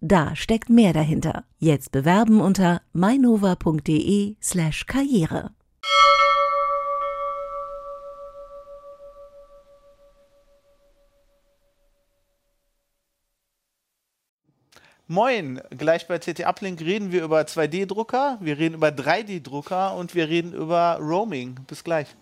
Da steckt mehr dahinter. Jetzt bewerben unter mainova.de slash karriere. Moin, gleich bei CT Uplink reden wir über 2D-Drucker, wir reden über 3D-Drucker und wir reden über Roaming. Bis gleich.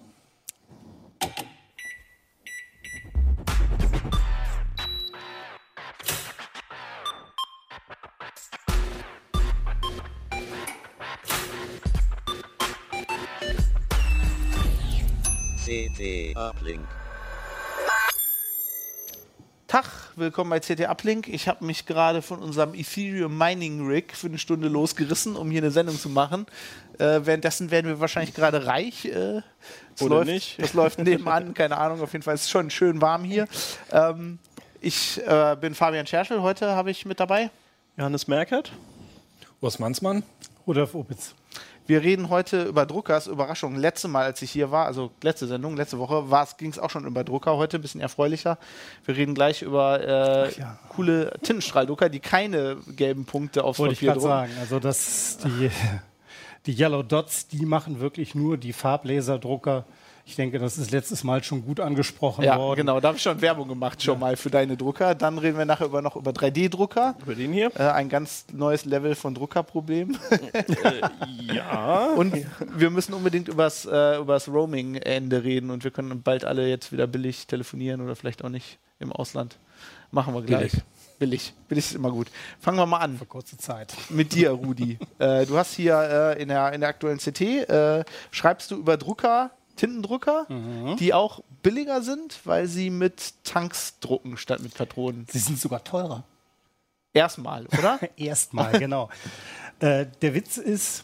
CT Uplink. Tag, willkommen bei CT Uplink. Ich habe mich gerade von unserem Ethereum Mining Rig für eine Stunde losgerissen, um hier eine Sendung zu machen. Äh, währenddessen werden wir wahrscheinlich gerade reich. Äh, das Oder läuft, nicht. Das läuft nebenan, keine Ahnung. Auf jeden Fall ist es schon schön warm hier. Ähm, ich äh, bin Fabian Scherschel, heute habe ich mit dabei. Johannes Merkert. Urs Mansmann. Rudolf Opitz. Wir reden heute über Druckers. Überraschung, letzte Mal, als ich hier war, also letzte Sendung, letzte Woche, ging es auch schon über Drucker. Heute ein bisschen erfreulicher. Wir reden gleich über äh, ja. coole Tintenstrahldrucker, die keine gelben Punkte aufs Wollte ich Papier gerade drucken. sagen. Also das, die, die Yellow Dots, die machen wirklich nur die Farblaserdrucker. Ich denke, das ist letztes Mal schon gut angesprochen Ja, worden. genau. Da habe ich schon Werbung gemacht, schon mal für deine Drucker. Dann reden wir nachher über, noch über 3D-Drucker. Über den hier. Äh, ein ganz neues Level von Druckerproblem. Ja. Und wir müssen unbedingt übers, äh, übers Roaming-Ende reden und wir können bald alle jetzt wieder billig telefonieren oder vielleicht auch nicht im Ausland. Machen wir gleich. Billig. Billig. Billig ist immer gut. Fangen wir mal an Für kurze Zeit. mit dir, Rudi. äh, du hast hier äh, in, der, in der aktuellen CT, äh, schreibst du über Drucker, Tintendrucker, die auch billiger sind, weil sie mit Tanks drucken statt mit Patronen. Sie sind sogar teurer. Erstmal, oder? Erstmal, genau. Äh, der Witz ist,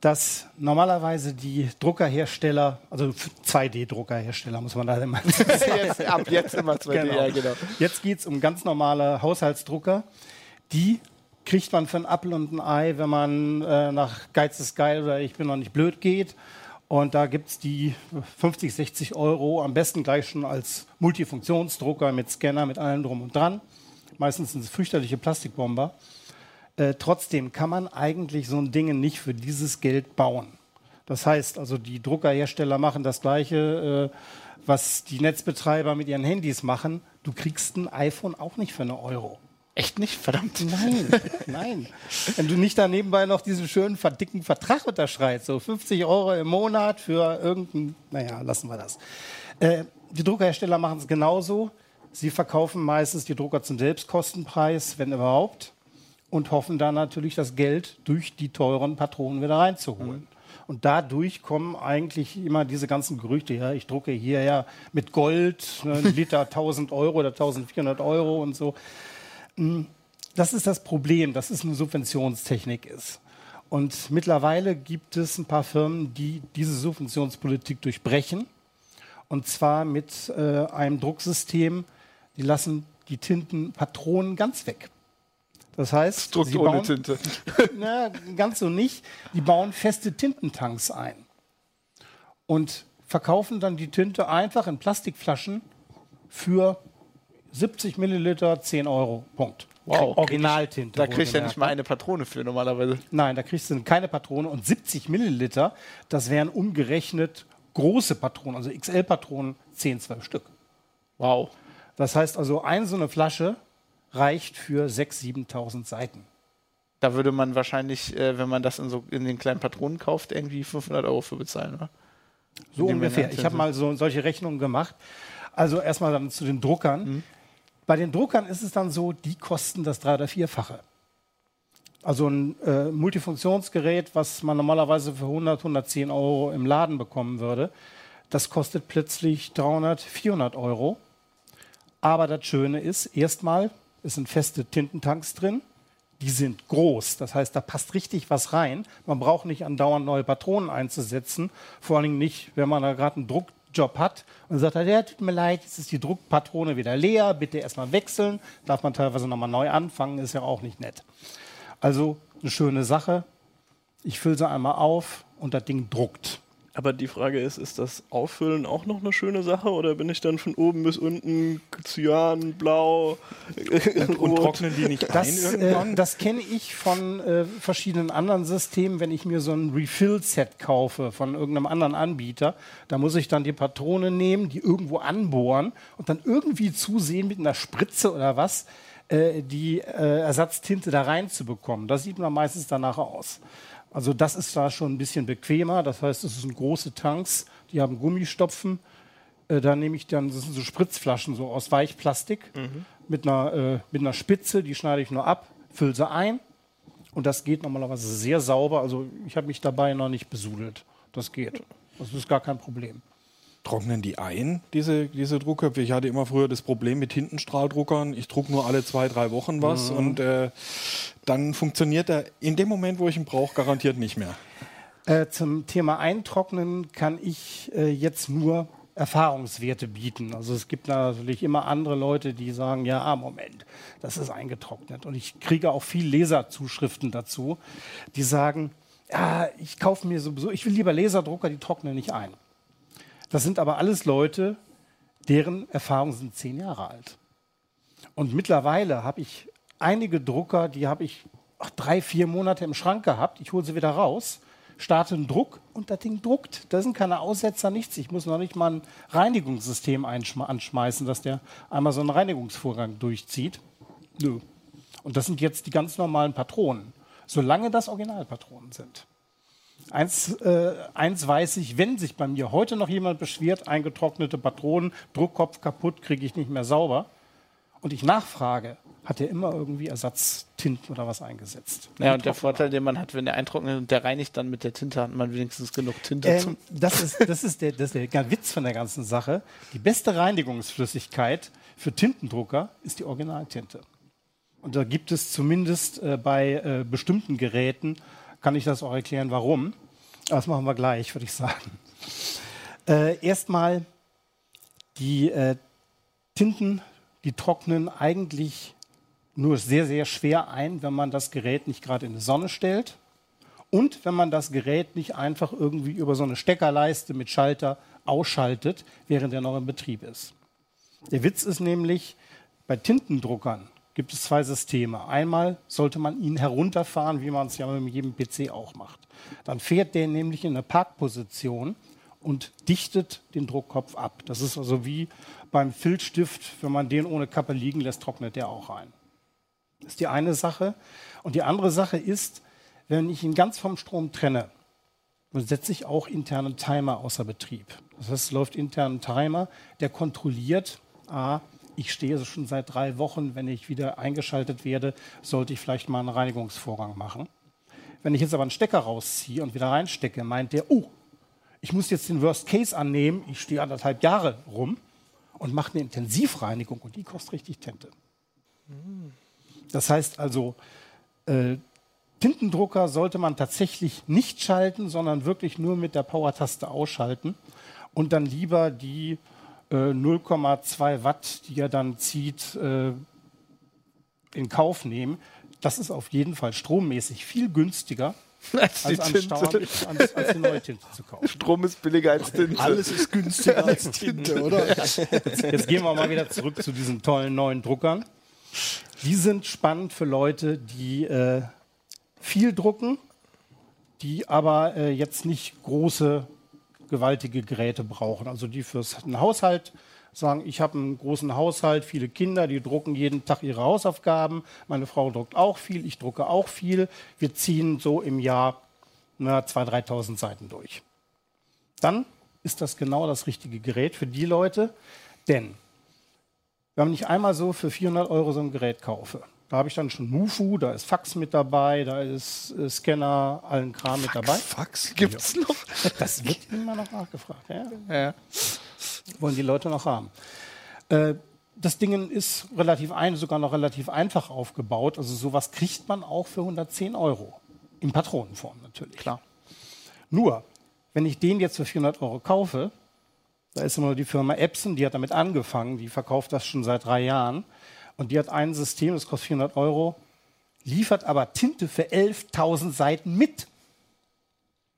dass normalerweise die Druckerhersteller, also 2D-Druckerhersteller, muss man da immer jetzt, ab jetzt immer 2D, Genau. ja, genau. Jetzt geht es um ganz normale Haushaltsdrucker. Die kriegt man für ein Apfel und ein Ei, wenn man äh, nach Geiz ist geil oder ich bin noch nicht blöd geht. Und da gibt es die 50, 60 Euro, am besten gleich schon als Multifunktionsdrucker mit Scanner, mit allem drum und dran. Meistens sind es fürchterliche Plastikbomber. Äh, trotzdem kann man eigentlich so ein Ding nicht für dieses Geld bauen. Das heißt, also die Druckerhersteller machen das Gleiche, äh, was die Netzbetreiber mit ihren Handys machen. Du kriegst ein iPhone auch nicht für eine Euro. Echt nicht? Verdammt. Nein, nein. Wenn du nicht da nebenbei noch diesen schönen, dicken Vertrag unterschreibst, so 50 Euro im Monat für irgendein, naja, lassen wir das. Äh, die Druckerhersteller machen es genauso. Sie verkaufen meistens die Drucker zum Selbstkostenpreis, wenn überhaupt, und hoffen dann natürlich das Geld durch die teuren Patronen wieder reinzuholen. Und dadurch kommen eigentlich immer diese ganzen Gerüchte, ja, ich drucke hier ja mit Gold, ne, ein Liter 1000 Euro oder 1400 Euro und so. Das ist das Problem, dass es eine Subventionstechnik ist. Und mittlerweile gibt es ein paar Firmen, die diese Subventionspolitik durchbrechen. Und zwar mit äh, einem Drucksystem, die lassen die Tintenpatronen ganz weg. Das heißt, Druckt sie ohne bauen, Tinte. na, ganz so nicht. Die bauen feste Tintentanks ein und verkaufen dann die Tinte einfach in Plastikflaschen für 70 Milliliter 10 Euro. Punkt. Wow. Originaltinte. Da krieg ich ja nicht mal ne? eine Patrone für normalerweise. Nein, da kriegst du keine Patrone und 70 Milliliter, das wären umgerechnet große Patronen, also XL-Patronen, 10, 12 Stück. Wow. Das heißt also, eine so eine Flasche reicht für 6.000, 7.000 Seiten. Da würde man wahrscheinlich, äh, wenn man das in, so, in den kleinen Patronen kauft, irgendwie 500 Euro für bezahlen, oder? So ungefähr. Ich habe mal so solche Rechnungen gemacht. Also erstmal dann zu den Druckern. Bei den Druckern ist es dann so, die kosten das drei- oder vierfache. Also ein äh, Multifunktionsgerät, was man normalerweise für 100, 110 Euro im Laden bekommen würde, das kostet plötzlich 300, 400 Euro. Aber das Schöne ist, erstmal, es sind feste Tintentanks drin, die sind groß. Das heißt, da passt richtig was rein. Man braucht nicht andauernd neue Patronen einzusetzen. Vor allen Dingen nicht, wenn man da gerade einen Druckjob hat und sagt, ja, tut mir leid, jetzt ist die Druckpatrone wieder leer, bitte erstmal wechseln. Darf man teilweise nochmal neu anfangen, ist ja auch nicht nett. Also eine schöne Sache. Ich fülle sie einmal auf und das Ding druckt. Aber die Frage ist, ist das Auffüllen auch noch eine schöne Sache oder bin ich dann von oben bis unten Cyan, Blau und, und trocknen die nicht Das, ein irgendwann? äh, das kenne ich von äh, verschiedenen anderen Systemen, wenn ich mir so ein Refill-Set kaufe von irgendeinem anderen Anbieter. Da muss ich dann die Patrone nehmen, die irgendwo anbohren und dann irgendwie zusehen mit einer Spritze oder was, äh, die äh, Ersatztinte da reinzubekommen. Das sieht man meistens danach aus. Also das ist da schon ein bisschen bequemer. Das heißt, es sind große Tanks, die haben Gummistopfen. Äh, da nehme ich dann, das sind so Spritzflaschen so aus Weichplastik mit, einer, äh, mit einer Spitze, die schneide ich nur ab, fülle sie ein und das geht normalerweise sehr sauber. Also ich habe mich dabei noch nicht besudelt. Das geht. Das ist gar kein Problem. Trocknen die ein, diese, diese Druckköpfe? Ich hatte immer früher das Problem mit Tintenstrahldruckern. Ich druck nur alle zwei, drei Wochen was und äh, dann funktioniert er in dem Moment, wo ich ihn brauche, garantiert nicht mehr. Äh, zum Thema Eintrocknen kann ich äh, jetzt nur Erfahrungswerte bieten. Also es gibt natürlich immer andere Leute, die sagen, ja, ah, Moment, das ist eingetrocknet. Und ich kriege auch viel Leserzuschriften dazu, die sagen, ja, ich kaufe mir sowieso, ich will lieber Laserdrucker, die trocknen nicht ein. Das sind aber alles Leute, deren Erfahrungen sind zehn Jahre alt. Und mittlerweile habe ich einige Drucker, die habe ich ach, drei, vier Monate im Schrank gehabt. Ich hole sie wieder raus, starte einen Druck und das Ding druckt. Da sind keine Aussetzer, nichts. Ich muss noch nicht mal ein Reinigungssystem anschmeißen, dass der einmal so einen Reinigungsvorgang durchzieht. Nö. Und das sind jetzt die ganz normalen Patronen, solange das Originalpatronen sind. Eins, äh, eins weiß ich, wenn sich bei mir heute noch jemand beschwert, eingetrocknete Patronen, Druckkopf kaputt, kriege ich nicht mehr sauber. Und ich nachfrage, hat er immer irgendwie Ersatztinten oder was eingesetzt. Ja, und der Vorteil, den man hat, wenn der eintrocknet und der reinigt dann mit der Tinte, hat man wenigstens genug Tinte zum. Ähm, das, ist, das, ist der, das ist der Witz von der ganzen Sache. Die beste Reinigungsflüssigkeit für Tintendrucker ist die Originaltinte. Und da gibt es zumindest äh, bei äh, bestimmten Geräten, kann ich das auch erklären, warum. Das machen wir gleich, würde ich sagen. Äh, Erstmal die äh, Tinten, die trocknen eigentlich nur sehr, sehr schwer ein, wenn man das Gerät nicht gerade in die Sonne stellt und wenn man das Gerät nicht einfach irgendwie über so eine Steckerleiste mit Schalter ausschaltet, während er noch in Betrieb ist. Der Witz ist nämlich, bei Tintendruckern gibt es zwei Systeme. Einmal sollte man ihn herunterfahren, wie man es ja mit jedem PC auch macht. Dann fährt der nämlich in eine Parkposition und dichtet den Druckkopf ab. Das ist also wie beim Filzstift, wenn man den ohne Kappe liegen lässt, trocknet der auch ein. Das ist die eine Sache. Und die andere Sache ist, wenn ich ihn ganz vom Strom trenne, dann setze ich auch internen Timer außer Betrieb. Das heißt, es läuft internen Timer, der kontrolliert, ah, ich stehe schon seit drei Wochen, wenn ich wieder eingeschaltet werde, sollte ich vielleicht mal einen Reinigungsvorgang machen. Wenn ich jetzt aber einen Stecker rausziehe und wieder reinstecke, meint der, oh, ich muss jetzt den Worst Case annehmen, ich stehe anderthalb Jahre rum und mache eine Intensivreinigung und die kostet richtig Tinte. Das heißt also, äh, Tintendrucker sollte man tatsächlich nicht schalten, sondern wirklich nur mit der Power-Taste ausschalten und dann lieber die äh, 0,2 Watt, die er dann zieht, äh, in Kauf nehmen. Das ist auf jeden Fall strommäßig viel günstiger, Als die als, an Tinte. Als, als die neue Tinte zu kaufen. Strom ist billiger als Tinte. Alles ist günstiger als Tinte, oder? Jetzt gehen wir mal wieder zurück zu diesen tollen neuen Druckern. Die sind spannend für Leute, die äh, viel drucken, die aber äh, jetzt nicht große, gewaltige Geräte brauchen. Also die fürs Haushalt sagen, ich habe einen großen Haushalt, viele Kinder, die drucken jeden Tag ihre Hausaufgaben. Meine Frau druckt auch viel, ich drucke auch viel. Wir ziehen so im Jahr na, 2.000, 3.000 Seiten durch. Dann ist das genau das richtige Gerät für die Leute, denn wenn ich einmal so für 400 Euro so ein Gerät kaufe, da habe ich dann schon Mufu, da ist Fax mit dabei, da ist äh, Scanner, allen Kram mit dabei. Fax? Gibt's noch? Das wird immer noch nachgefragt. Ja? Ja. Wollen die Leute noch haben. Äh, das Ding ist relativ ein, sogar noch relativ einfach aufgebaut. Also sowas kriegt man auch für 110 Euro. In Patronenform natürlich. Klar. Nur, wenn ich den jetzt für 400 Euro kaufe, da ist immer die Firma Epson, die hat damit angefangen, die verkauft das schon seit drei Jahren. Und die hat ein System, das kostet 400 Euro, liefert aber Tinte für 11.000 Seiten mit.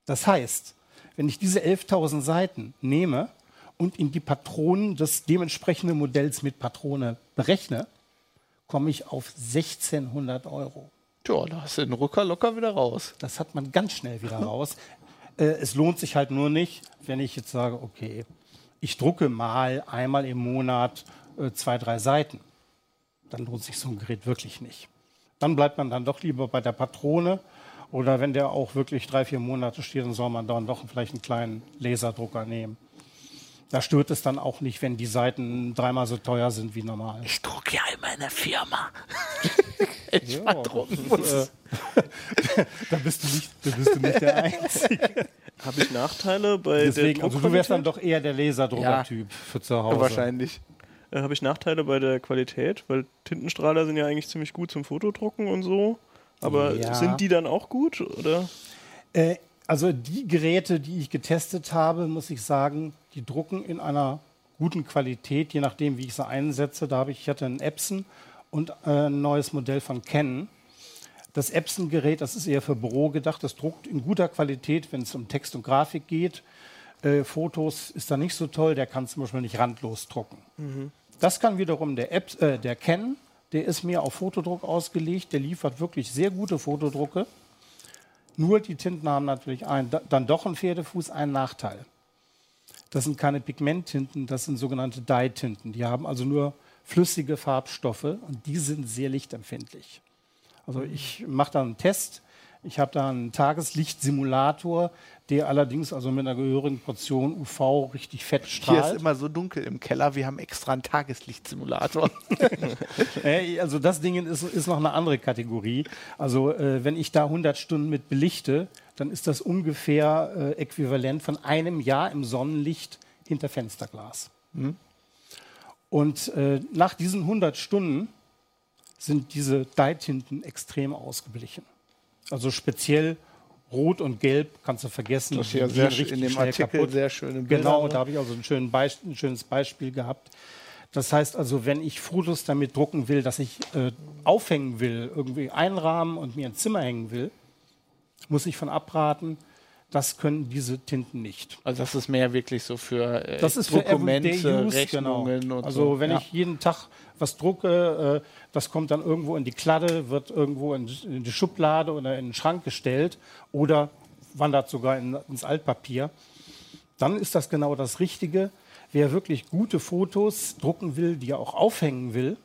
Das heißt, wenn ich diese 11.000 Seiten nehme und in die Patronen des dementsprechenden Modells mit Patrone berechne, komme ich auf 1600 Euro. Tja, da hast du den Rucker locker wieder raus. Das hat man ganz schnell wieder raus. Äh, es lohnt sich halt nur nicht, wenn ich jetzt sage, okay, ich drucke mal einmal im Monat äh, zwei, drei Seiten. Dann lohnt sich so ein Gerät wirklich nicht. Dann bleibt man dann doch lieber bei der Patrone. Oder wenn der auch wirklich drei, vier Monate steht, dann soll man dann doch vielleicht einen kleinen Laserdrucker nehmen. Da stört es dann auch nicht, wenn die Seiten dreimal so teuer sind wie normal. Ich drucke ja immer in der Firma. ich ja, muss. Äh, da, bist du nicht, da bist du nicht der Einzige. Habe ich Nachteile bei Deswegen, der also du wärst dann doch eher der Laserdrucker-Typ ja. für zu Hause. wahrscheinlich. Äh, Habe ich Nachteile bei der Qualität, weil Tintenstrahler sind ja eigentlich ziemlich gut zum Fotodrucken und so. Aber ja. sind die dann auch gut oder? Äh, also die Geräte, die ich getestet habe, muss ich sagen, die drucken in einer guten Qualität, je nachdem, wie ich sie einsetze. Da habe ich, ich hatte einen Epson und äh, ein neues Modell von Canon. Das Epson-Gerät, das ist eher für Büro gedacht, das druckt in guter Qualität, wenn es um Text und Grafik geht. Äh, Fotos ist da nicht so toll, der kann zum Beispiel nicht randlos drucken. Mhm. Das kann wiederum der, App, äh, der Canon, der ist mir auf Fotodruck ausgelegt, der liefert wirklich sehr gute Fotodrucke. Nur die Tinten haben natürlich ein, dann doch einen Pferdefuß, einen Nachteil. Das sind keine Pigmenttinten, das sind sogenannte Dye-Tinten. Die haben also nur flüssige Farbstoffe und die sind sehr lichtempfindlich. Also ich mache da einen Test. Ich habe da einen Tageslichtsimulator, der allerdings also mit einer gehörigen Portion UV richtig fett strahlt. Hier ist immer so dunkel im Keller, wir haben extra einen Tageslichtsimulator. also das Ding ist, ist, noch eine andere Kategorie. Also äh, wenn ich da 100 Stunden mit belichte, dann ist das ungefähr äh, äquivalent von einem Jahr im Sonnenlicht hinter Fensterglas. Mhm. Und äh, nach diesen 100 Stunden sind diese Dye-Tinten extrem ausgeblichen. Also speziell Rot und Gelb kannst du vergessen. Das ist ja sehr in dem Artikel kaputt. sehr schöne Bilder. Genau, da habe ich also ein, Beisp ein, schönes Beispiel gehabt. Das heißt also, wenn ich Fotos damit drucken will, dass ich äh, aufhängen will, irgendwie einrahmen und mir ins Zimmer hängen will, muss ich von abraten. Das können diese Tinten nicht. Also das ist mehr wirklich so für äh, das ist Dokumente, für use, genau. Rechnungen genau. und Also so. wenn ja. ich jeden Tag was drucke, äh, das kommt dann irgendwo in die Kladde, wird irgendwo in, in, die Schublade oder in den Schrank gestellt oder wandert sogar in, ins Altpapier. Dann ist das genau das Richtige. Wer wirklich gute Fotos drucken will, die er auch aufhängen will,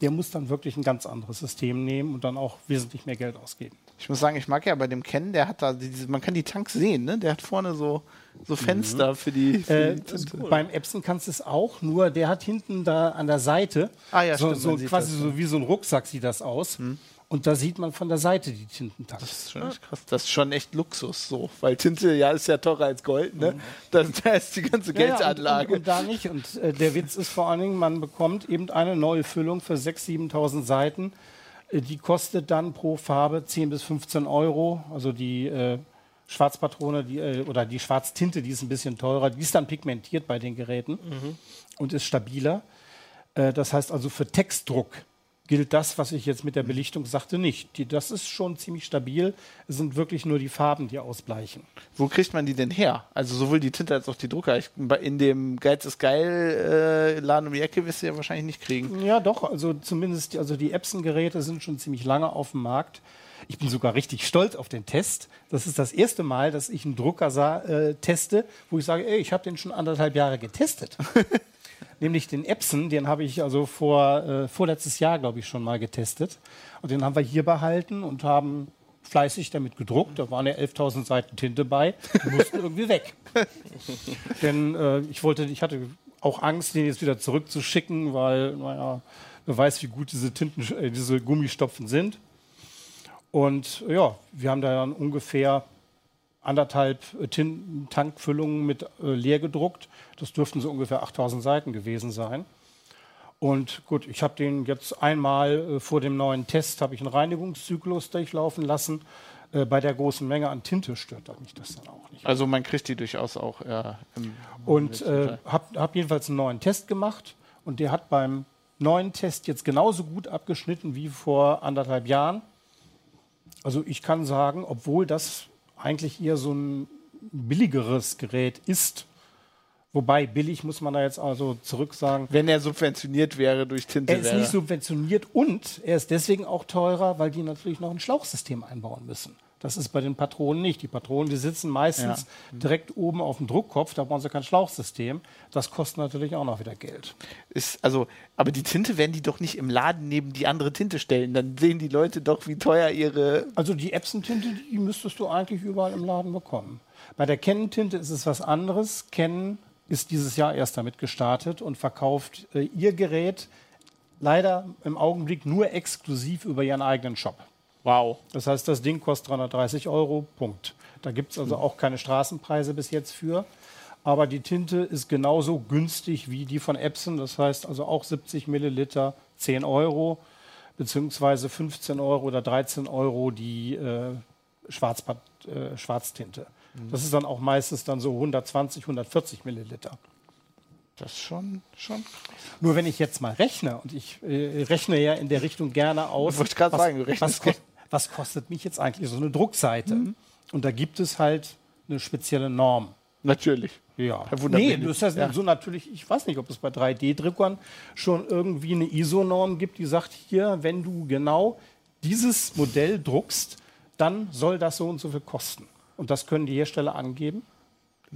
der muss dann wirklich ein ganz anderes System nehmen und dann auch wesentlich mehr Geld ausgeben. Ich muss sagen, ich mag ja bei dem Ken, der hat da, diese, man kann die Tanks sehen, ne? Der hat vorne so, so Fenster mhm. für die. Für äh, die beim Epson kannst du es auch, nur der hat hinten da an der Seite ah, ja, so, stimmt, so quasi das, so wie so ein Rucksack sieht das aus. Mhm. Und da sieht man von der Seite die Tintentanks. Das ist schon echt krass. Das ist schon echt Luxus so. Weil Tinte, ja, ist ja teurer als Gold, ne? Mhm. Da, da ist die ganze Geldanlage. Ja, und, und, und, da nicht. Und äh, der Witz ist vor allen Dingen, man bekommt eben eine neue Füllung für 6.000, 7.000 Seiten äh, die kostet dann pro Farbe 10 bis 15 Euro. Also die äh, Schwarzpatrone die, äh, oder die Schwarztinte, die ist ein bisschen teurer. Die ist dann pigmentiert bei den Geräten mhm. und ist stabiler. Äh, das heißt also für Textdruck gilt das, was ich jetzt mit der Belichtung sagte, nicht. Die, das ist schon ziemlich stabil. Es sind wirklich nur die Farben, die ausbleichen. Wo kriegt man die denn her? Also sowohl die Tinte als auch die Drucker. Ich, in dem Geiz ist geil äh, Laden um die Ecke wirst du ja wahrscheinlich nicht kriegen. Ja, doch. Also zumindest die, also die Epson-Geräte sind schon ziemlich lange auf dem Markt. Ich bin sogar richtig stolz auf den Test. Das ist das erste Mal, dass ich einen Drucker sah, äh, teste, wo ich sage, ey, ich habe den schon anderthalb Jahre getestet. nämlich den Epson, den habe ich also vor, äh, vorletztes Jahr, glaube ich, schon mal getestet. Und den haben wir hier behalten und haben fleißig damit gedruckt. Da waren ja 11.000 Seiten Tinte bei. Die mussten irgendwie weg. Denn äh, ich wollte, ich hatte auch Angst, den jetzt wieder zurückzuschicken, weil, naja, wer weiß, wie gut diese Tinten, äh, diese Gummistopfen sind. Und ja, wir haben da dann ungefähr anderthalb äh, Tankfüllungen mit äh, leer gedruckt. Das dürften so ungefähr 8000 Seiten gewesen sein. Und gut, ich habe den jetzt einmal äh, vor dem neuen Test habe ich einen Reinigungszyklus durchlaufen lassen. Äh, bei der großen Menge an Tinte stört mich das dann auch nicht. Also man kriegt die durchaus auch ja, im Und äh, habe hab jedenfalls einen neuen Test gemacht und der hat beim neuen Test jetzt genauso gut abgeschnitten wie vor anderthalb Jahren. Also ich kann sagen, obwohl das eigentlich eher so ein billigeres Gerät ist, wobei billig muss man da jetzt also zurück sagen, Wenn er subventioniert wäre durch Tinte. er ist nicht subventioniert und er ist deswegen auch teurer, weil die natürlich noch ein Schlauchsystem einbauen müssen. Das ist bei den Patronen nicht. Die Patronen, die sitzen meistens direkt oben auf dem Druckkopf, da brauchen sie kein Schlauchsystem. Das kostet natürlich auch noch wieder Geld. ist, also, aber die Tinte werden die doch nicht im Laden neben die andere Tinte stellen. Dann sehen die Leute doch, wie teuer ihre. Also die Epson-Tinte, die müsstest du eigentlich überall im Laden bekommen. Bei der Canon-Tinte ist es was anderes. Canon ist dieses Jahr erst damit gestartet und verkauft äh, ihr Gerät leider im Augenblick nur exklusiv über ihren eigenen Shop. Wow. Das heißt, das Ding kostet 330 Euro, Punkt. Da gibt es also auch keine Straßenpreise bis jetzt für. Aber die Tinte ist genauso günstig wie die von Epson. Das heißt also auch 70 Milliliter, 10 Euro, beziehungsweise 15 Euro oder 13 Euro die äh, äh, Schwarztinte. Das ist dann auch meistens dann so 120, 140 Milliliter. Das ist schon, schon. Nur wenn ich jetzt mal rechne, und ich äh, rechne ja in der Richtung gerne aus, Wollte ich grad was, sagen, du was, was kostet mich jetzt eigentlich so eine Druckseite? Und da gibt es halt eine spezielle Norm. Natürlich. Ja. Nee, das heißt Ja. so natürlich, ich weiß nicht, ob es bei 3D-Druckern schon irgendwie eine ISO-Norm gibt, die sagt, hier, wenn du genau dieses Modell druckst, dann soll das so und so viel kosten. Und das können die Hersteller angeben.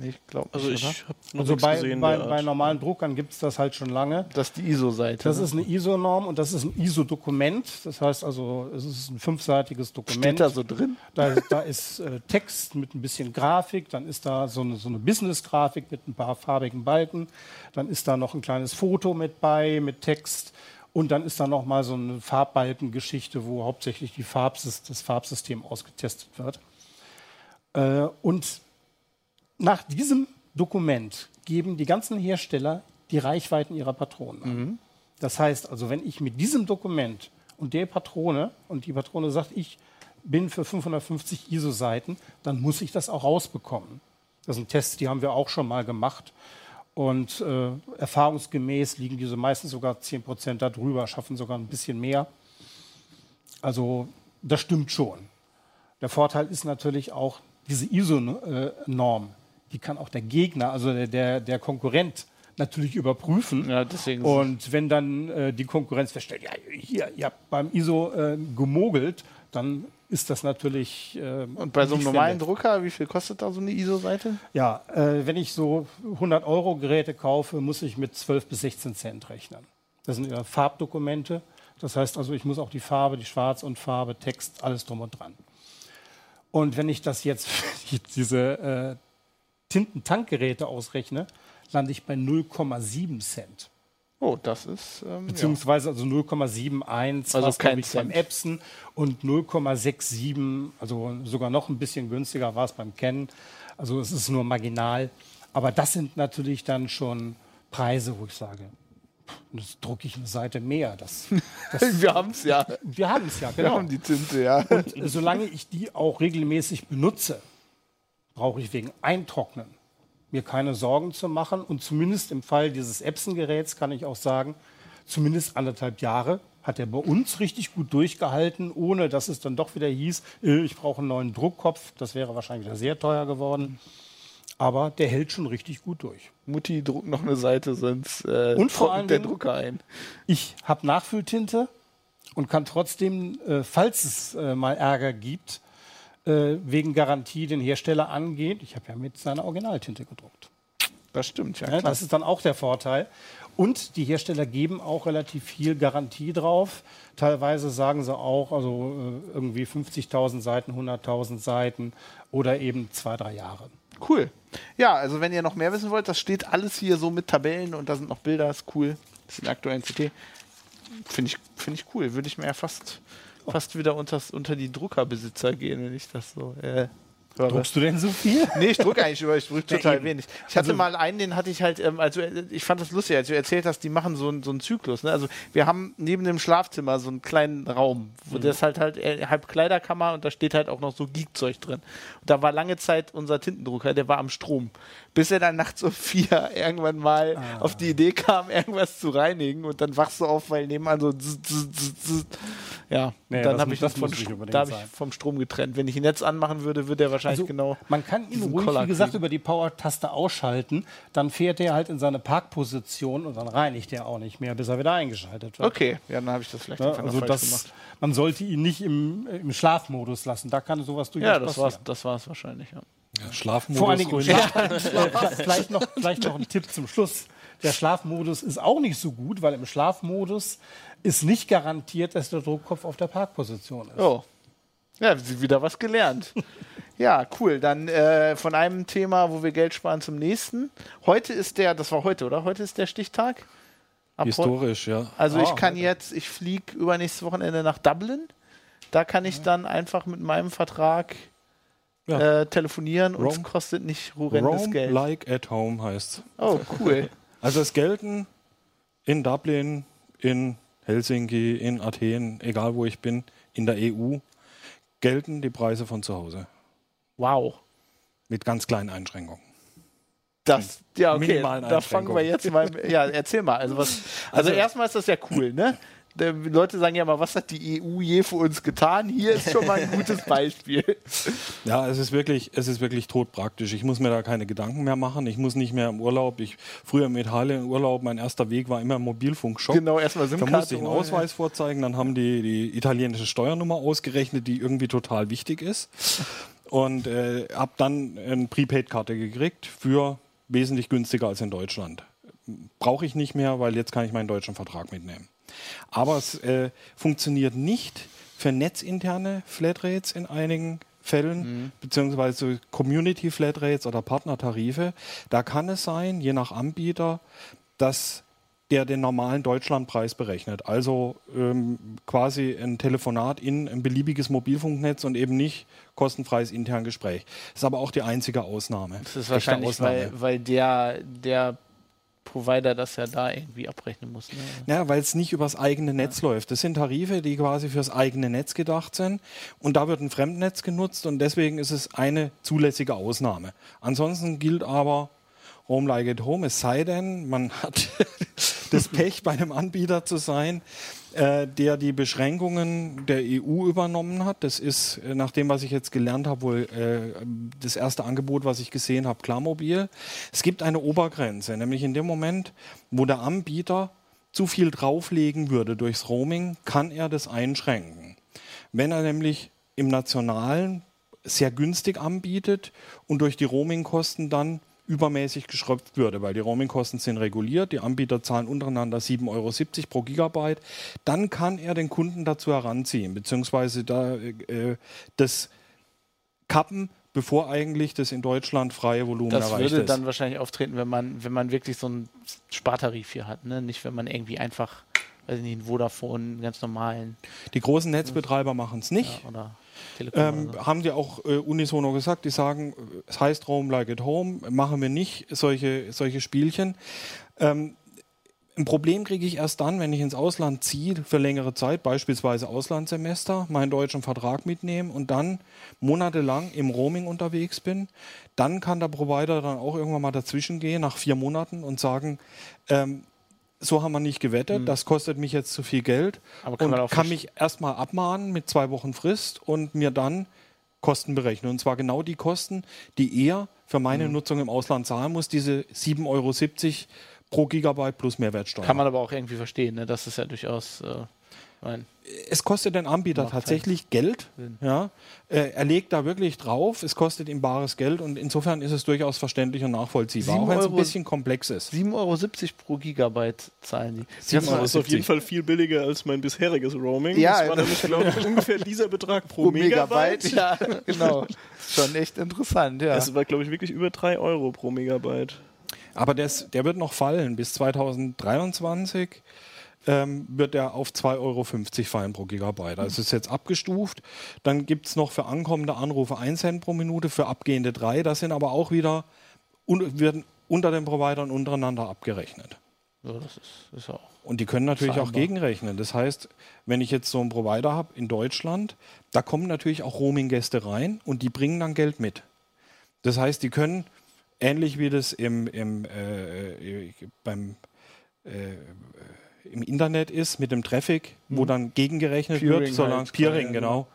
Nee, ich glaube Also nicht, ich habe noch Also bei, gesehen. bei, bei normalen Druckern gibt es das halt schon lange. Das ist die ISO-Seite. Das ne? ist eine ISO-Norm und das ist ein ISO-Dokument. Das heißt also, es ist ein fünfseitiges Dokument. Steht da so drin? Da, da ist äh, Text mit ein bisschen Grafik, dann ist da so eine, so eine Business-Grafik mit ein paar farbigen Balken, dann ist da noch ein kleines Foto mit bei, mit Text und dann ist da noch mal so eine Farbbalkengeschichte, wo hauptsächlich die Farbsys das Farbsystem ausgetestet wird. Äh, und nach diesem Dokument geben die ganzen Hersteller die Reichweiten ihrer Patronen an. Das heißt also, wenn ich mit diesem Dokument und der Patrone und die Patrone sagt, ich bin für 550 ISO-Seiten, dann muss ich das auch rausbekommen. Das sind Tests, die haben wir auch schon mal gemacht. Und äh, erfahrungsgemäß liegen diese meistens sogar 10 Prozent darüber, schaffen sogar ein bisschen mehr. Also das stimmt schon. Der Vorteil ist natürlich auch diese ISO-Norm, die kann auch der Gegner, also der, der, der Konkurrent, natürlich überprüfen. Ja, deswegen. Und wenn dann äh, die Konkurrenz feststellt, ja, hier, ihr habt beim ISO äh, gemogelt, dann ist das natürlich. Äh, Und bei so einem normalen. Drucker, wie viel kostet da so eine ISO-Seite? Ja, äh, wenn ich so 100 Euro Geräte kaufe, muss ich mit 12 bis 16 Cent rechnen. Das sind ja Farbdokumente. Das heißt also, ich muss auch die Farbe, die Schwarz- und Farbe, Text, alles drum und dran. Und wenn ich das jetzt diese äh, Tintentankgeräte ausrechne, lande ich bei 0,7 Cent. Oh, das ist. Ähm, ja. Beziehungsweise also 0,71 Also kein beim. Epson und 0,67, also sogar noch ein bisschen günstiger war es beim Canon. Also es ist nur marginal. Aber das sind natürlich dann schon Preise, wo ich sage, das drucke ich eine Seite mehr. Das, das, Wir haben es ja. wir haben es ja, Wir genau. haben die Tinte, ja. Und solange ich die auch regelmäßig benutze, brauche ich wegen Eintrocknen mir keine Sorgen zu machen. Und zumindest im Fall dieses Epson-Geräts kann ich auch sagen, zumindest anderthalb Jahre hat er bei uns richtig gut durchgehalten, ohne dass es dann doch wieder hieß, äh, ich brauche einen neuen Druckkopf. Das wäre wahrscheinlich wieder sehr teuer geworden. Aber der hält schon richtig gut durch. Mutti druckt noch eine Seite, sonst äh, Und vor allen der Drucker ein. Ich habe Nachfülltinte und kann trotzdem, äh, falls es äh, mal Ärger gibt, äh, wegen Garantie den Hersteller angehen. Ich habe ja mit seiner Originaltinte gedruckt. Das stimmt, ja. Ja, klar. das ist dann auch der Vorteil. Und die Hersteller geben auch relativ viel Garantie drauf. Teilweise sagen sie auch, also äh, irgendwie 50.000 Seiten, 100.000 Seiten oder eben zwei, drei Jahre. Cool. Ja, also wenn ihr noch mehr wissen wollt, das steht alles hier so mit Tabellen und da sind noch Bilder, ist cool. Das ist in der aktuellen CT. Finde ich, find ich cool. Würde ich mir ja fast, fast wieder unters, unter die Druckerbesitzer gehen, wenn ich das so. Äh, höre. Druckst du denn so viel? Nee, ich drucke eigentlich über, ich drucke total wenig. Ich hatte mal einen, den hatte ich halt, ähm, also äh, ich fand das lustig, als du erzählt hast, die machen so, einen- so einen Zyklus. Ne? Also wir haben neben dem Schlafzimmer so einen kleinen Raum, wo das halt halt äh, halb Kleiderkammer und da steht halt auch noch so Geekzeug drin. Und da war lange Zeit unser Tintendrucker, der war am Strom. Bis er dann nachts um vier irgendwann mal auf die Idee kam, irgendwas zu reinigen und dann wachst du auf, weil nebenan so zzz, zzz, zzz. Ja, Nee, dann habe ich, das von da hab ich vom Strom getrennt. Wenn ich ihn jetzt anmachen würde, würde er wahrscheinlich Also, genau Man kann ihn ruhig, Koller wie gesagt, kriegen. über die Power-Taste ausschalten. Dann fährt er halt in seine Parkposition und dann reinigt er auch nicht mehr, bis er wieder eingeschaltet wird. Okay, ja, dann habe ich das vielleicht Ja, also das, gemacht. man sollte ihn nicht im, im Schlafmodus lassen. Da kann sowas durchaus Ja, das passieren. war's, das war's wahrscheinlich, ja. Schlafmodus Vor allen Dingen. Schlaf äh, vielleicht, noch, vielleicht noch ein Tipp zum Schluss. Der Schlafmodus ist auch nicht so gut, weil im Schlafmodus ist nicht garantiert, dass der Druckkopf auf der Parkposition ist. Oh. Ja, sie- wieder was gelernt. ja, cool. Dann äh, von einem Thema, wo wir Geld sparen, zum nächsten. Heute ist der, das war heute, oder? Heute ist der Stichtag. Ab Historisch, ja. Also ich Ah, kann jetzt, ich fliege übernächstes Wochenende nach Dublin. Da kann ich dann einfach mit meinem Vertrag Ja. äh, telefonieren und es kostet nicht horrendes Roam Geld. like at home heißt Oh, cool. Also es gelten in Dublin, in Helsinki, in Athen, egal wo ich bin, in der EU, gelten die Preise von zu Hause. Wow. Mit ganz kleinen Einschränkungen. Das, ja, okay. Da fangen wir jetzt mal. Ja, erzähl mal. Also, was, also, erstmal ist das ja cool, ne? Leute sagen ja mal, was hat die EU je für uns getan? Hier ist schon mal ein gutes Beispiel. Ja, es ist wirklich, es ist wirklich todpraktisch. Ich muss mir da keine Gedanken mehr machen. Ich muss nicht mehr im Urlaub. Ich früher im Italien Urlaub, mein erster Weg war immer im Mobilfunkshop. Genau, erstmal Da SIM-Karte. musste ich einen Ausweis vorzeigen, dann haben die die italienische Steuernummer ausgerechnet, die irgendwie total wichtig ist. Und äh, habe dann eine Prepaid-Karte gekriegt für wesentlich günstiger als in Deutschland. Brauche ich nicht mehr, weil jetzt kann ich meinen deutschen Vertrag mitnehmen. Aber es äh, funktioniert nicht für netzinterne Flatrates in einigen Fällen, beziehungsweise Community Flatrates oder Partnertarife. Da kann es sein, je nach Anbieter, dass der den normalen Deutschlandpreis berechnet. Also ähm, quasi ein Telefonat in ein beliebiges Mobilfunknetz und eben nicht kostenfreies intern Gespräch. Das ist aber auch die einzige Ausnahme. Das ist wahrscheinlich, Ausnahme. weil, weil der, der Provider das ja da irgendwie abrechnen muss. Ne? Ja, weil es nicht übers eigene Netz läuft. Das sind Tarife, die quasi fürs eigene Netz gedacht sind. Und da wird ein Fremdnetz genutzt und deswegen ist es eine zulässige Ausnahme. Ansonsten gilt aber Home like at home, es sei denn, man hat das Pech, bei einem Anbieter zu sein, äh, der die Beschränkungen der EU übernommen hat. Das ist, äh, nach dem, was ich jetzt gelernt habe, wohl äh, das erste Angebot, was ich gesehen habe, Klarmobil. Es gibt eine Obergrenze, nämlich in dem Moment, wo der Anbieter zu viel drauflegen würde durchs Roaming, kann er das einschränken. Wenn er nämlich im Nationalen sehr günstig anbietet und durch die Roamingkosten dann übermäßig geschröpft würde, weil die Roamingkosten sind reguliert, die Anbieter zahlen untereinander 7,70 Euro pro Gigabyte, dann kann er den Kunden dazu heranziehen, beziehungsweise da, äh, das kappen, bevor eigentlich das in Deutschland freie Volumen Das erreicht würde ist. dann wahrscheinlich auftreten, wenn man, wenn man wirklich so einen Spartarif hier hat, ne? Nicht, wenn man irgendwie einfach, weiß ich nicht, einen Vodafone, einen ganz normalen die großen Netzbetreiber machen es nicht. ja, Ähm, haben die auch äh, unisono gesagt, die sagen, es heißt Roam like at home, machen wir nicht solche, solche Spielchen. Ähm, ein Problem kriege ich erst dann, wenn ich ins Ausland ziehe für längere Zeit, beispielsweise Auslandssemester, meinen deutschen Vertrag mitnehme und dann monatelang im Roaming unterwegs bin. Dann kann der Provider dann auch irgendwann mal dazwischen gehen nach vier Monaten und sagen, ähm, so haben wir nicht gewettet, das kostet mich jetzt zu viel Geld Mhm. Aber kann und man auch kann mich erstmal abmahnen mit zwei Wochen Frist und mir dann Kosten berechnen. Und zwar genau die Kosten, die er für meine Mhm. Nutzung im Ausland zahlen muss, diese 7,70 Euro pro Gigabyte plus Mehrwertsteuer. Kann man aber auch irgendwie verstehen, ne? Das ist ja durchaus. Äh, mein, es kostet den Anbieter Macht tatsächlich Geld. Ja. Äh, er legt da wirklich drauf, es kostet ihm bares Geld und insofern ist es durchaus verständlich und nachvollziehbar, auch wenn es ein Euro- bisschen komplex ist. 7,70 Euro pro Gigabyte zahlen die. Das ist auf jeden 70. Fall viel billiger als mein bisheriges Roaming. Ja, das war das- nämlich, glaube ich, ungefähr dieser Betrag pro, pro Megabyte. Megabyte. Ja, genau. Schon echt interessant, ja. Das war, glaube ich, wirklich über 3 Euro pro Megabyte. Aber das, der wird noch fallen bis 2023. ähm, wird er auf 2,50 Euro fallen pro Gigabyte. Also ist jetzt abgestuft. Dann gibt es noch für ankommende Anrufe 1 Cent pro Minute, für abgehende 3. Das sind aber auch wieder, un werden unter den Providern untereinander abgerechnet. Ja, das ist, ist auch. Und die können natürlich auch Vereinbar. gegenrechnen. Das heißt, wenn ich jetzt so einen Provider habe in Deutschland, da kommen natürlich auch Roaming-Gäste rein und die bringen dann Geld mit. Das heißt, die können, ähnlich wie das im, im, äh, äh, beim, äh, im Internet ist, mit dem Traffic, wo dann gegengerechnet Peering wird, solange halt, Peering, genau.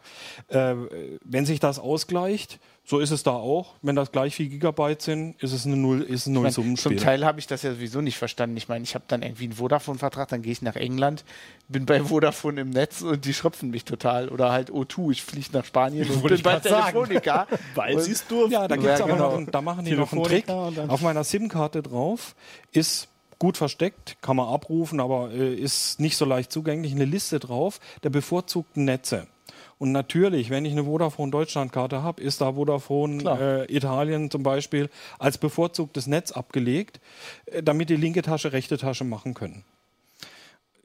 Äh, wenn sich das ausgleicht, so ist es da auch. Wenn das gleich viel Gigabyte sind, ist es eine Null, ist ein Ich mein, Nullsummenspiel. zum Teil habe ich das ja sowieso nicht verstanden. Ich meine, ich habe dann irgendwie einen Vodafone-Vertrag, dann gehe ich nach England, bin bei Vodafone im Netz und die schröpfen mich total. Oder halt O2, ich fliege nach Spanien und bin ich bei. Telefonica. Weil sie es durften. Ja, da gibt's Ja, aber genau. noch, einen- da machen die noch einen Trick. Auf meiner SIM-Karte drauf ist gut versteckt, kann man abrufen, aber äh, ist nicht so leicht zugänglich, eine Liste drauf der bevorzugten Netze. Und natürlich, wenn ich eine Vodafone Deutschland-Karte habe, ist da Vodafone äh, Italien zum Beispiel als bevorzugtes Netz abgelegt, äh, damit die linke Tasche, rechte Tasche machen können.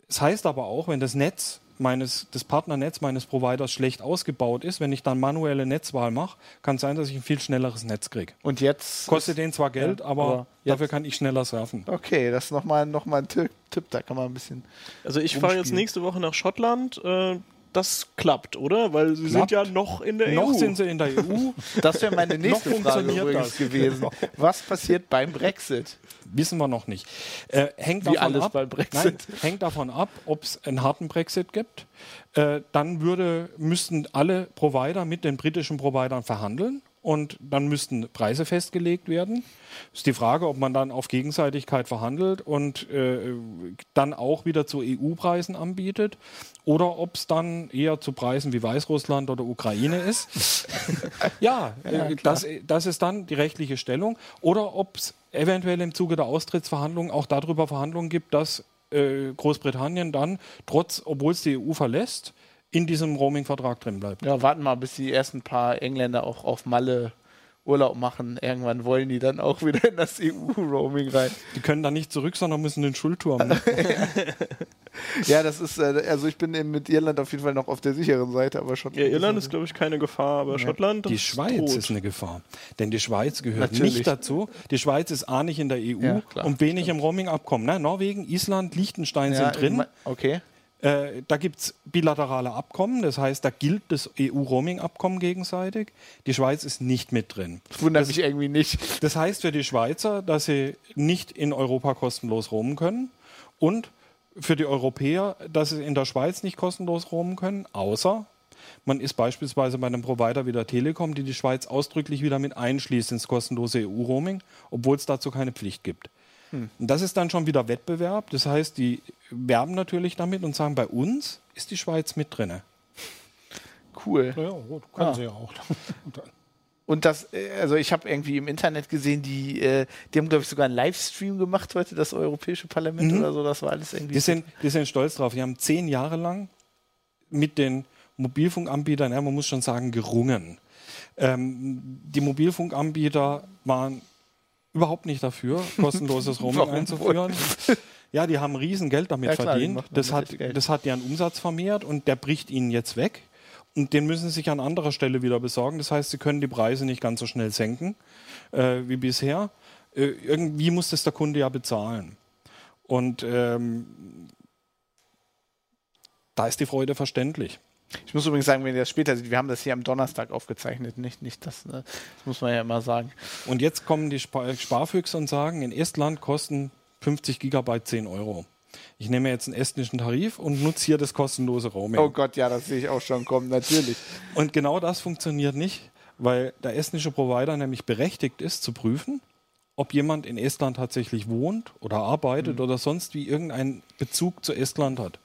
Es heißt aber auch, wenn das Netz meines, das Partnernetz meines Providers schlecht ausgebaut ist, wenn ich dann manuelle Netzwahl mache, kann es sein, dass ich ein viel schnelleres Netz kriege. Und jetzt. Kostet den zwar Geld, Ja, aber, aber dafür kann ich schneller surfen. Okay, das ist nochmal noch mal ein Tipp, Tipp, da kann man ein bisschen. Also ich fahre jetzt nächste Woche nach Schottland. Äh, das klappt, oder? Weil sie Klappt. sind ja noch in der Noch EU. sind sie in der EU, Das wäre meine nächste Noch Frage übrigens das. gewesen. Was passiert beim Brexit? wissen wir noch nicht. Äh, hängt Wie davon alles ab, beim Brexit. Nein, hängt davon ab, ob es einen harten Brexit gibt. Äh, dann würde, müssten alle Provider mit den britischen Providern verhandeln und dann müssten Preise festgelegt werden. Ist die Frage, ob man dann auf Gegenseitigkeit verhandelt und äh, dann auch wieder zu EU-Preisen anbietet oder ob es dann eher zu Preisen wie Weißrussland oder Ukraine ist. ja, äh, das, das ist dann die rechtliche Stellung. Oder ob es eventuell im Zuge der Austrittsverhandlungen auch darüber Verhandlungen gibt, dass äh, Großbritannien dann, trotz, obwohl es die EU verlässt, in diesem Roaming-Vertrag drin bleibt. Ja, warten mal, bis die ersten paar Engländer auch auf Malle Urlaub machen. Irgendwann wollen die dann auch wieder in das EU-Roaming rein. Die können dann nicht zurück, sondern müssen den Schulturm. Ne? Ja, das ist, äh, also ich bin eben mit Irland auf jeden Fall noch auf der sicheren Seite, aber schon. Ja, Irland ist, glaube ich, keine Gefahr, aber Schottland. das Die ist Schweiz tot. ist eine Gefahr. Denn die Schweiz gehört Natürlich. nicht dazu. Die Schweiz ist A nicht in der EU Ja, klar, und wenig im Roaming-Abkommen. Ne? Norwegen, Island, Liechtenstein ja, sind drin. Okay. Äh, da gibt es bilaterale Abkommen, das heißt, da gilt das EU-Roaming-Abkommen gegenseitig. Die Schweiz ist nicht mit drin. Das wundert mich irgendwie nicht. Das heißt für die Schweizer, dass sie nicht in Europa kostenlos roamen können und für die Europäer, dass sie in der Schweiz nicht kostenlos roamen können, außer man ist beispielsweise bei einem Provider wie der Telekom, die die Schweiz ausdrücklich wieder mit einschließt ins kostenlose EU-Roaming, obwohl es dazu keine Pflicht gibt. Und das ist dann schon wieder Wettbewerb. Das heißt, die werben natürlich damit und sagen, bei uns ist die Schweiz mit drinne. Cool. Ja, gut, können sie ja auch. Und das, äh, also ich habe irgendwie im Internet gesehen, die, äh, die haben, glaube ich, sogar einen Livestream gemacht heute, das Europäische Parlament oder so. Das war alles irgendwie. Die sind, die sind stolz drauf. Die haben zehn Jahre lang mit den Mobilfunkanbietern, ja, man muss schon sagen, gerungen. Ähm, die Mobilfunkanbieter waren überhaupt nicht dafür, kostenloses Roaming einzuführen. Ja, die haben Riesengeld damit Ja, klar, die verdient. Das hat, Geld. das hat deren Umsatz vermehrt und der bricht ihnen jetzt weg. Und den müssen sie sich an anderer Stelle wieder besorgen. Das heißt, sie können die Preise nicht ganz so schnell senken äh, wie bisher. Äh, irgendwie muss das der Kunde ja bezahlen. Und ähm, da ist die Freude verständlich. Ich muss übrigens sagen, wenn ihr das später seht, wir haben das hier am Donnerstag aufgezeichnet, nicht, nicht das, ne? das muss man ja immer sagen. Und jetzt kommen die Spar Sparfüchse und sagen, in Estland kosten 50 Gigabyte 10 Euro. Ich nehme jetzt einen estnischen Tarif und nutze hier das kostenlose Roaming. Oh Gott, ja, das sehe ich auch schon kommen, natürlich. Und genau das funktioniert nicht, weil der estnische Provider nämlich berechtigt ist zu prüfen, ob jemand in Estland tatsächlich wohnt oder arbeitet oder sonst wie irgendeinen Bezug zu Estland hat.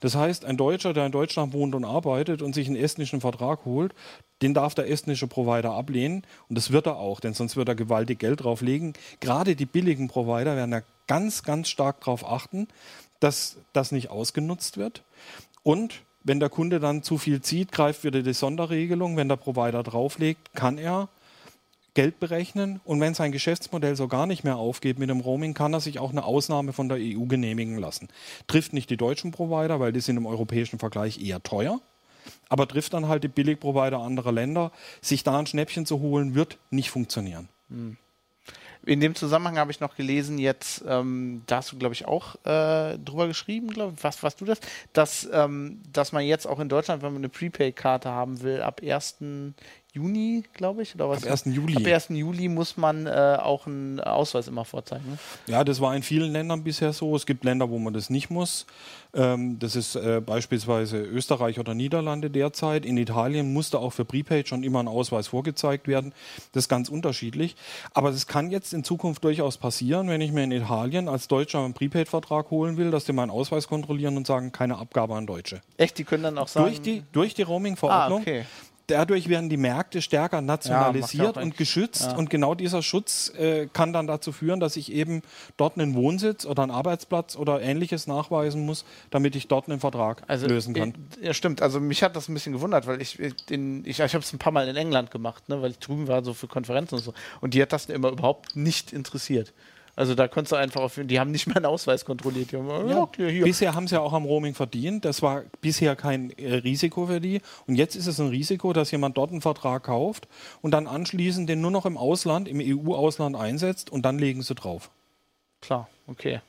Das heißt, ein Deutscher, der in Deutschland wohnt und arbeitet und sich einen estnischen Vertrag holt, den darf der estnische Provider ablehnen. Und das wird er auch, denn sonst wird er gewaltig Geld drauflegen. Gerade die billigen Provider werden da ganz, ganz stark darauf achten, dass das nicht ausgenutzt wird. Und wenn der Kunde dann zu viel zieht, greift wieder die Sonderregelung. Wenn der Provider drauflegt, kann er Geld berechnen und wenn sein Geschäftsmodell so gar nicht mehr aufgeht mit dem Roaming, kann er sich auch eine Ausnahme von der EU genehmigen lassen. Trifft nicht die deutschen Provider, weil die sind im europäischen Vergleich eher teuer, aber trifft dann halt die Billigprovider anderer Länder. Sich da ein Schnäppchen zu holen, wird nicht funktionieren. In dem Zusammenhang habe ich noch gelesen, jetzt, ähm, da hast du, glaube ich, auch äh, drüber geschrieben, glaube ich, was, was du das, dass, ähm, dass man jetzt auch in Deutschland, wenn man eine Prepaid-Karte haben will, ab 1. Juni, glaube ich, oder was? Ab 1. Juli. Ab 1. Juli muss man äh, auch einen Ausweis immer vorzeigen. Ne? Ja, das war in vielen Ländern bisher so. Es gibt Länder, wo man das nicht muss. Ähm, das ist äh, beispielsweise Österreich oder Niederlande derzeit. In Italien musste auch für Prepaid schon immer ein Ausweis vorgezeigt werden. Das ist ganz unterschiedlich. Aber es kann jetzt in Zukunft durchaus passieren, wenn ich mir in Italien als Deutscher einen Prepaid-Vertrag holen will, dass die meinen Ausweis kontrollieren und sagen, keine Abgabe an Deutsche. Echt, die können dann auch sagen. Durch die, durch die Roaming-Verordnung ah, okay. Dadurch werden die Märkte stärker nationalisiert Ja, und geschützt. ja. Und genau dieser Schutz äh, kann dann dazu führen, dass ich eben dort einen Wohnsitz oder einen Arbeitsplatz oder ähnliches nachweisen muss, damit ich dort einen Vertrag lösen kann. äh, Ja, stimmt. Also mich hat das ein bisschen gewundert, weil ich äh, den, ich, ich habe es ein paar Mal in England gemacht, ne, weil ich drüben war so für Konferenzen und so. Und die hat das immer überhaupt nicht interessiert. Also da konntest du einfach auf, die haben nicht mal einen Ausweis kontrolliert. Haben, ja, okay, hier. Bisher haben sie ja auch am Roaming verdient. Das war bisher kein äh, Risiko für die. Und jetzt ist es ein Risiko, dass jemand dort einen Vertrag kauft und dann anschließend den nur noch im Ausland, im EU-Ausland einsetzt und dann legen sie drauf. Klar, okay.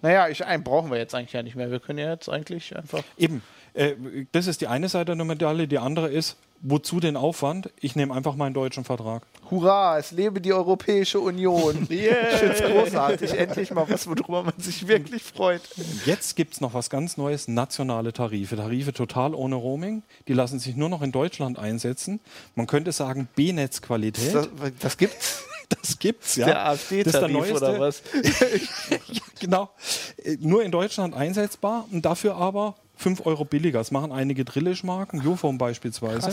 Naja, ich, einen brauchen wir jetzt eigentlich ja nicht mehr. Wir können ja jetzt eigentlich einfach. Eben, äh, das ist die eine Seite der Medaille. Die andere ist, wozu den Aufwand? Ich nehme einfach meinen deutschen Vertrag. Hurra, es lebe die Europäische Union. Ich finde es großartig. Endlich mal was, worüber man sich wirklich freut. Jetzt gibt es noch was ganz Neues, nationale Tarife. Tarife total ohne Roaming. Die lassen sich nur noch in Deutschland einsetzen. Man könnte sagen B-Netz-Qualität. Das, das gibt's? Das gibt's, ja. Der Das ist der AfD-Tarif neueste. oder was? genau. Nur in Deutschland einsetzbar und dafür aber 5 Euro billiger. Das machen einige Drillisch-Marken, Ufone beispielsweise.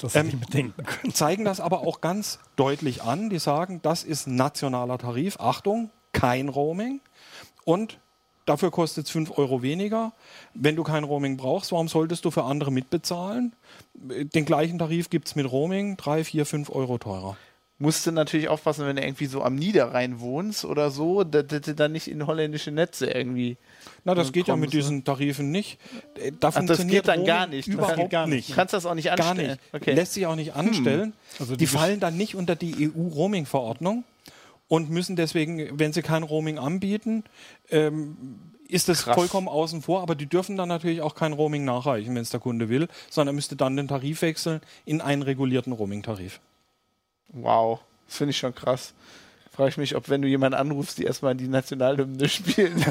Das Ähm. Zeigen das aber auch ganz deutlich an. Die sagen, das ist nationaler Tarif. Achtung, kein Roaming. Und dafür kostet es 5 Euro weniger. Wenn du kein Roaming brauchst, warum solltest du für andere mitbezahlen? Den gleichen Tarif gibt es mit Roaming, 3, 4, 5 Euro teurer. Musst du natürlich aufpassen, wenn du irgendwie so am Niederrhein wohnst oder so, dass du dann nicht in holländische Netze irgendwie. Na, das geht ja mit du- diesen Tarifen nicht. Äh, Da Ach, das funktioniert geht dann gar nicht. Überhaupt gar nicht. Du kannst das auch nicht Gar anstellen. nicht. Okay. Lässt sich auch nicht anstellen. Also die die fallen dann nicht unter die EU-Roaming-Verordnung und müssen deswegen, wenn sie kein Roaming anbieten, ähm, ist das Krass. vollkommen außen vor. Aber die dürfen dann natürlich auch kein Roaming nachreichen, wenn es der Kunde will, sondern müsste dann den Tarif wechseln in einen regulierten Roaming-Tarif. Wow, das finde ich schon krass. Frage ich mich, ob wenn du jemanden anrufst, die erstmal die Nationalhymne spielen.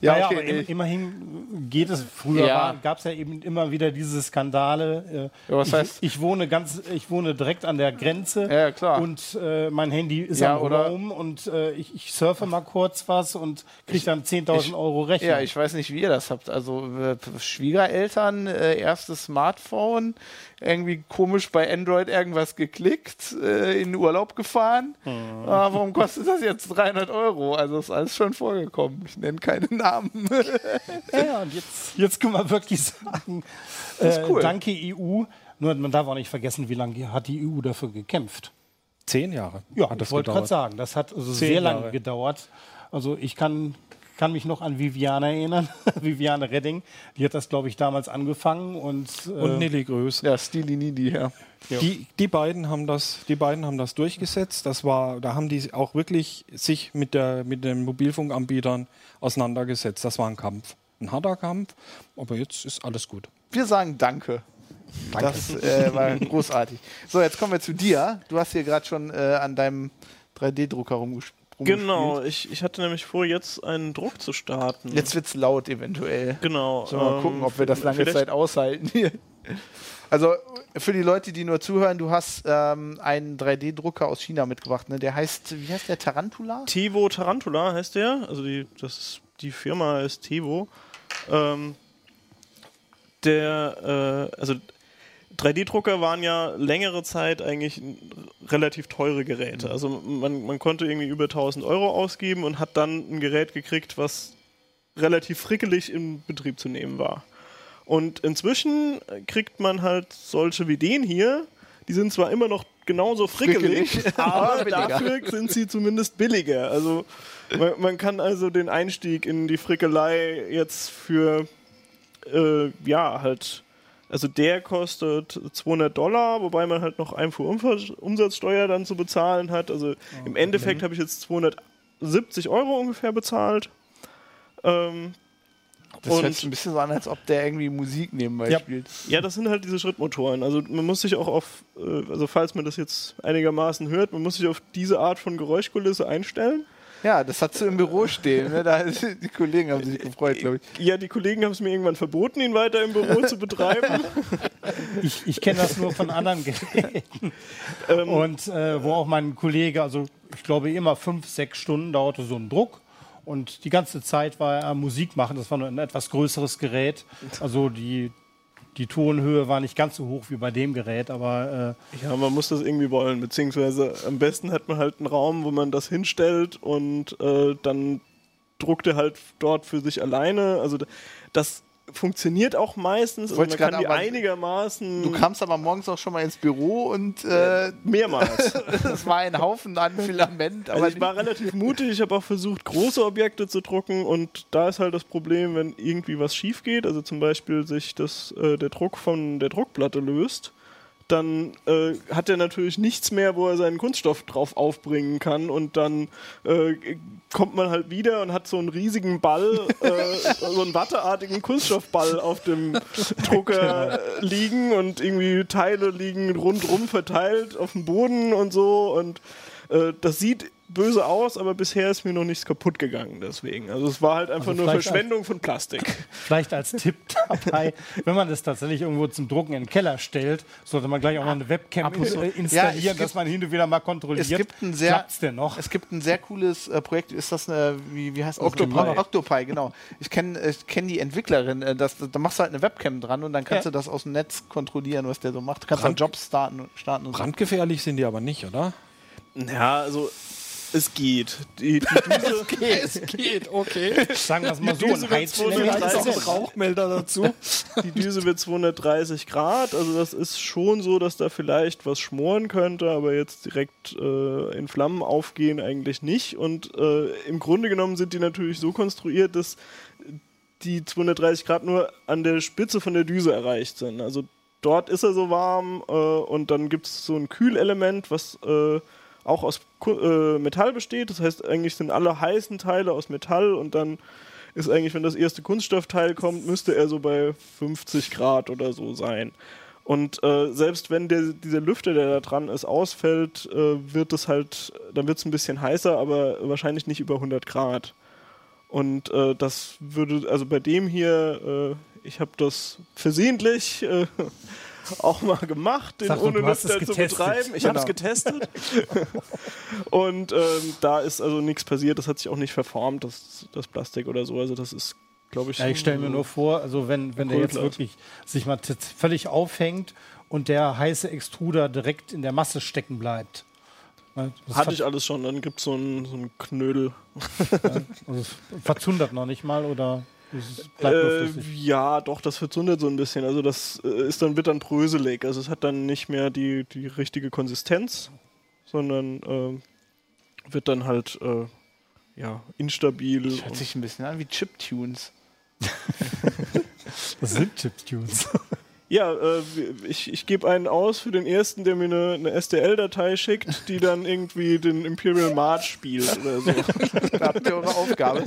Ja, ja, aber okay. im, nee. immerhin geht es. Früher Ja. gab es ja eben immer wieder diese Skandale. Äh, Ja, was ich, heißt- ich wohne ganz, ich wohne direkt an der Grenze. Ja, klar. Und äh, mein Handy ist Ja, am oder- Roam und äh, ich, ich surfe mal kurz was und kriege dann 10.000 ich- Euro Rechnung. Ja, ich weiß nicht, wie ihr das habt. Also äh, Schwiegereltern, äh, erstes Smartphone, irgendwie komisch bei Android irgendwas geklickt, äh, in den Urlaub gefahren. Ah, warum kostet das jetzt 300 Euro? Also ist alles schon vorgekommen. Ich nenne keine Namen. Ja, und jetzt, jetzt können wir wirklich sagen, ist äh, cool. danke EU. Nur man darf auch nicht vergessen, wie lange hat die EU dafür gekämpft. Zehn Jahre Ja, hat das ich wollte gerade sagen, das hat also sehr lange gedauert. Also ich kann, kann mich noch an Viviane erinnern, Viviane Redding. Die hat das, glaube ich, damals angefangen und, äh, Und Nelly Größ. ja, Stili Nidi, ja. Die, die, beiden haben das, die beiden haben das durchgesetzt. Das war, da haben die auch wirklich sich mit, der, mit den Mobilfunkanbietern auseinandergesetzt. Das war ein Kampf. Ein harter Kampf, aber jetzt ist alles gut. Wir sagen Danke. Das äh, war großartig. So, jetzt kommen wir zu dir. Du hast hier gerade schon äh, an deinem 3D-Drucker rumgespielt. Genau, ich, ich hatte nämlich vor, jetzt einen Druck zu starten. Jetzt wird's laut eventuell. Genau. Sollen wir mal ähm, gucken, ob wir das lange Zeit aushalten hier. Also für die Leute, die nur zuhören, du hast ähm, einen 3D-Drucker aus China mitgebracht. Ne? Der heißt, wie heißt der, Tarantula? Tevo Tarantula heißt der. Also die, das die Firma ist Tevo. Ähm, der, äh, also 3D-Drucker waren ja längere Zeit eigentlich relativ teure Geräte. Also man, man konnte irgendwie über 1000 Euro ausgeben und hat dann ein Gerät gekriegt, was relativ frickelig in Betrieb zu nehmen war. Und inzwischen kriegt man halt solche wie den hier, die sind zwar immer noch genauso frickelig, Frickelig, aber dafür sind sie zumindest billiger. Also man, man kann also den Einstieg in die Frickelei jetzt für äh, ja halt also der kostet 200 Dollar, wobei man halt noch Einfuhrumsatzsteuer dann zu bezahlen hat. Also im Endeffekt habe ich jetzt 270 Euro ungefähr bezahlt. Ähm, Das hört sich ein bisschen so an, als ob der irgendwie Musik nebenbei Ja. spielt. Ja, das sind halt diese Schrittmotoren. Also man muss sich auch auf, äh, also falls man das jetzt einigermaßen hört, man muss sich auf diese Art von Geräuschkulisse einstellen. Ja, das hat du im Büro stehen. Ne? Da, die Kollegen haben sich gefreut, glaube ich. Ja, die Kollegen haben es mir irgendwann verboten, ihn weiter im Büro zu betreiben. Ich, ich kenne das nur von anderen Geräten. Ähm, Und äh, wo auch mein Kollege, also ich glaube immer fünf, sechs Stunden dauerte so ein Druck. Und die ganze Zeit war er am Musik machen. Das war nur ein etwas größeres Gerät. Also die, die Tonhöhe war nicht ganz so hoch wie bei dem Gerät, aber äh, Ja, man muss das irgendwie wollen, beziehungsweise am besten hat man halt einen Raum, wo man das hinstellt und äh, dann druckt er halt dort für sich alleine. Also das funktioniert auch meistens. Also man kann die einigermaßen Du kamst aber morgens auch schon mal ins Büro und äh, mehrmals. es war ein Haufen an Filament. Aber Also ich war relativ mutig, ich habe auch versucht, große Objekte zu drucken und da ist halt das Problem, wenn irgendwie was schief geht, also zum Beispiel sich das, äh, der Druck von der Druckplatte löst, dann äh, hat er natürlich nichts mehr, wo er seinen Kunststoff drauf aufbringen kann und dann äh, kommt man halt wieder und hat so einen riesigen Ball, äh, so einen watteartigen Kunststoffball auf dem Drucker liegen und irgendwie Teile liegen rundrum verteilt auf dem Boden und so und äh, das sieht böse aus, aber bisher ist mir noch nichts kaputt gegangen deswegen. Also es war halt einfach Also nur Verschwendung von Plastik. vielleicht als Tipp dabei, wenn man das tatsächlich irgendwo zum Drucken in den Keller stellt, sollte man gleich auch noch eine Webcam in, äh, installieren, Ja, gibt- dass man hin und wieder mal kontrolliert. es gibt ein sehr, Klappt's denn noch? es gibt ein sehr cooles äh, Projekt. Ist das eine, wie, wie heißt das? Octopi. Octopi, genau. Ich kenne ich kenn die Entwicklerin. Äh, das, da machst du halt eine Webcam dran und dann kannst Ja. du das aus dem Netz kontrollieren, was der so macht. Du kannst dann Brand- Jobs starten, starten und so. Brandgefährlich sind die aber nicht, oder? Ja, also es geht. Die, die Düse, Es geht, okay. Sagen wir es mal so, ein wird Heizelement 230 ist es. Rauchmelder dazu. die Düse wird 230 Grad, also das ist schon so, dass da vielleicht was schmoren könnte, aber jetzt direkt äh, in Flammen aufgehen eigentlich nicht. Und äh, im Grunde genommen sind die natürlich so konstruiert, dass die 230 Grad nur an der Spitze von der Düse erreicht sind. Also dort ist er so warm äh, und dann gibt es so ein Kühlelement, was äh, auch aus äh, Metall besteht. Das heißt, eigentlich sind alle heißen Teile aus Metall und dann ist eigentlich, wenn das erste Kunststoffteil kommt, müsste er so bei 50 Grad oder so sein. Und äh, selbst wenn der, dieser Lüfter, der da dran ist, ausfällt, äh, wird es halt, dann wird es ein bisschen heißer, aber wahrscheinlich nicht über 100 Grad. Und äh, das würde, also bei dem hier, äh, ich habe das versehentlich äh, auch mal gemacht, den Sag ohne es Lüfter zu getestet. betreiben. Ich habe es Genau. getestet. Und ähm, da ist also nichts passiert, das hat sich auch nicht verformt, das, das Plastik oder so. Also das ist, glaube ich. Ja, ich stelle mir nur vor, also wenn, wenn der jetzt wirklich sich mal völlig aufhängt und der heiße Extruder direkt in der Masse stecken bleibt. Ne, Das Hatte ich alles schon, dann gibt es so einen so einen Knödel. also es verzundert noch nicht mal oder es Äh, ja, doch, das verzundet so ein bisschen. Also das äh, ist dann, wird dann bröselig. Also es hat dann nicht mehr die, die richtige Konsistenz, sondern äh, wird dann halt äh, ja, instabil. Das hört sich ein bisschen an wie Chiptunes. Das sind Chiptunes. Ja, äh, ich, ich gebe einen aus für den ersten, der mir eine, eine STL-Datei schickt, die dann irgendwie den Imperial March spielt oder so. Da habt ihr eure Aufgabe.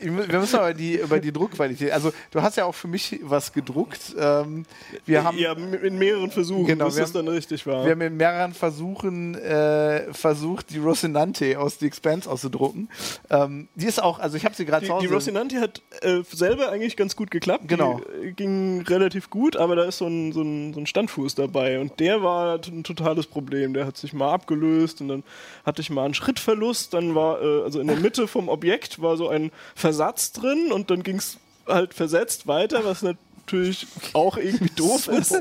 Wir müssen aber die, über die Druckqualität. Also, du hast ja auch für mich was gedruckt. Ähm, wir haben. ja, in mehreren Versuchen, Genau, bis das dann richtig war. Wir haben in mehreren Versuchen äh, versucht, die Rocinante aus The Expanse auszudrucken. Ähm, die ist auch, also ich habe sie gerade die, zu Hause. die Rocinante hat äh, selber eigentlich ganz gut geklappt. Genau. Die äh, ging relativ gut, aber da ist so ein, so, ein, so ein Standfuß dabei und der war ein totales Problem. Der hat sich mal abgelöst und dann hatte ich mal einen Schrittverlust. Dann war, äh, also in der Mitte vom Objekt war so ein Versatz drin und dann ging es halt versetzt weiter, was natürlich auch irgendwie doof ist.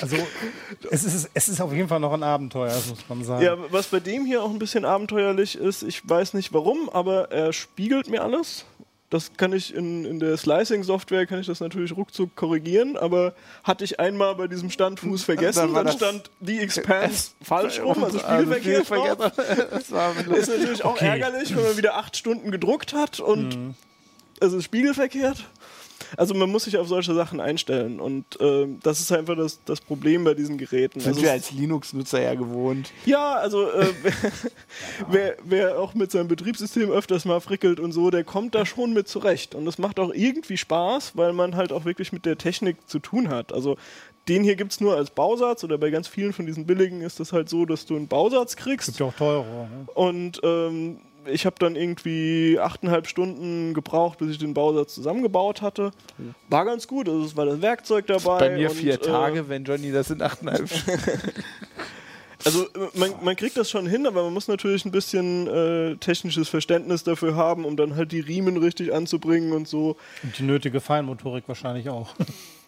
Also es ist, es ist auf jeden Fall noch ein Abenteuer, muss man sagen. Ja, was bei dem hier auch ein bisschen abenteuerlich ist, ich weiß nicht warum, aber er spiegelt mir alles. Das kann ich in, in der Slicing-Software kann ich das natürlich ruckzuck korrigieren, aber hatte ich einmal bei diesem Standfuß vergessen, Dann dann, stand die Expanse falsch rum, also. Das war mit Ist natürlich auch ärgerlich, wenn man wieder acht Stunden gedruckt hat und es ist spiegelverkehrt. Also man muss sich auf solche Sachen einstellen und ähm, das ist einfach das, das Problem bei diesen Geräten. sind Also wir es- als Linux-Nutzer ja gewohnt. ja, also äh, wer, wer auch mit seinem Betriebssystem öfters mal frickelt und so, der kommt da schon mit zurecht. Und es macht auch irgendwie Spaß, weil man halt auch wirklich mit der Technik zu tun hat. Also den hier gibt es nur als Bausatz oder bei ganz vielen von diesen billigen ist das halt so, dass du einen Bausatz kriegst. Gibt ja auch teure. Ne? Und ähm, ich habe dann irgendwie achteinhalb Stunden gebraucht, bis ich den Bausatz zusammengebaut hatte. War ganz gut, also es war das Werkzeug dabei. Bei mir und, vier äh, Tage, wenn Johnny das in achteinhalb Stunden. Also äh, man, man kriegt das schon hin, aber man muss natürlich ein bisschen äh, technisches Verständnis dafür haben, um dann halt die Riemen richtig anzubringen und so. Und die nötige Feinmotorik wahrscheinlich auch.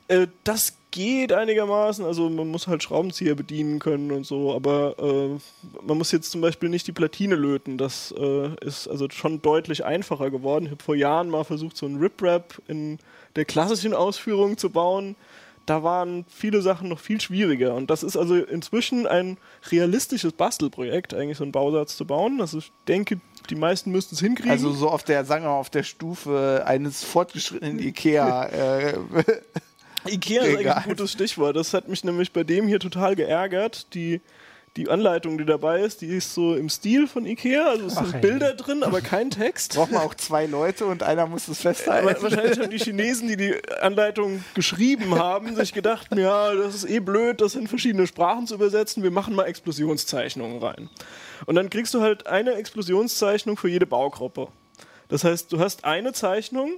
Äh, das geht einigermaßen, also man muss halt Schraubenzieher bedienen können und so, aber äh, man muss jetzt zum Beispiel nicht die Platine löten. Das äh, ist also schon deutlich einfacher geworden. Ich habe vor Jahren mal versucht, so ein Rip-Rap in der klassischen Ausführung zu bauen. Da waren viele Sachen noch viel schwieriger. Und das ist also inzwischen ein realistisches Bastelprojekt, eigentlich so einen Bausatz zu bauen. Also ich denke, die meisten müssten es hinkriegen. Also so auf der, sagen wir mal, auf der Stufe eines fortgeschrittenen Ikea. äh, Ikea ist eigentlich ein gutes Stichwort. Das hat mich nämlich bei dem hier total geärgert. Die, die Anleitung, die dabei ist, die ist so im Stil von Ikea. Also es Ach, sind ey. Bilder drin, aber kein Text. braucht man auch zwei Leute und einer muss es festhalten. Aber wahrscheinlich haben die Chinesen, die die Anleitung geschrieben haben, sich gedacht, ja, das ist eh blöd, das in verschiedene Sprachen zu übersetzen. Wir machen mal Explosionszeichnungen rein. Und dann kriegst du halt eine Explosionszeichnung für jede Baugruppe. Das heißt, du hast eine Zeichnung,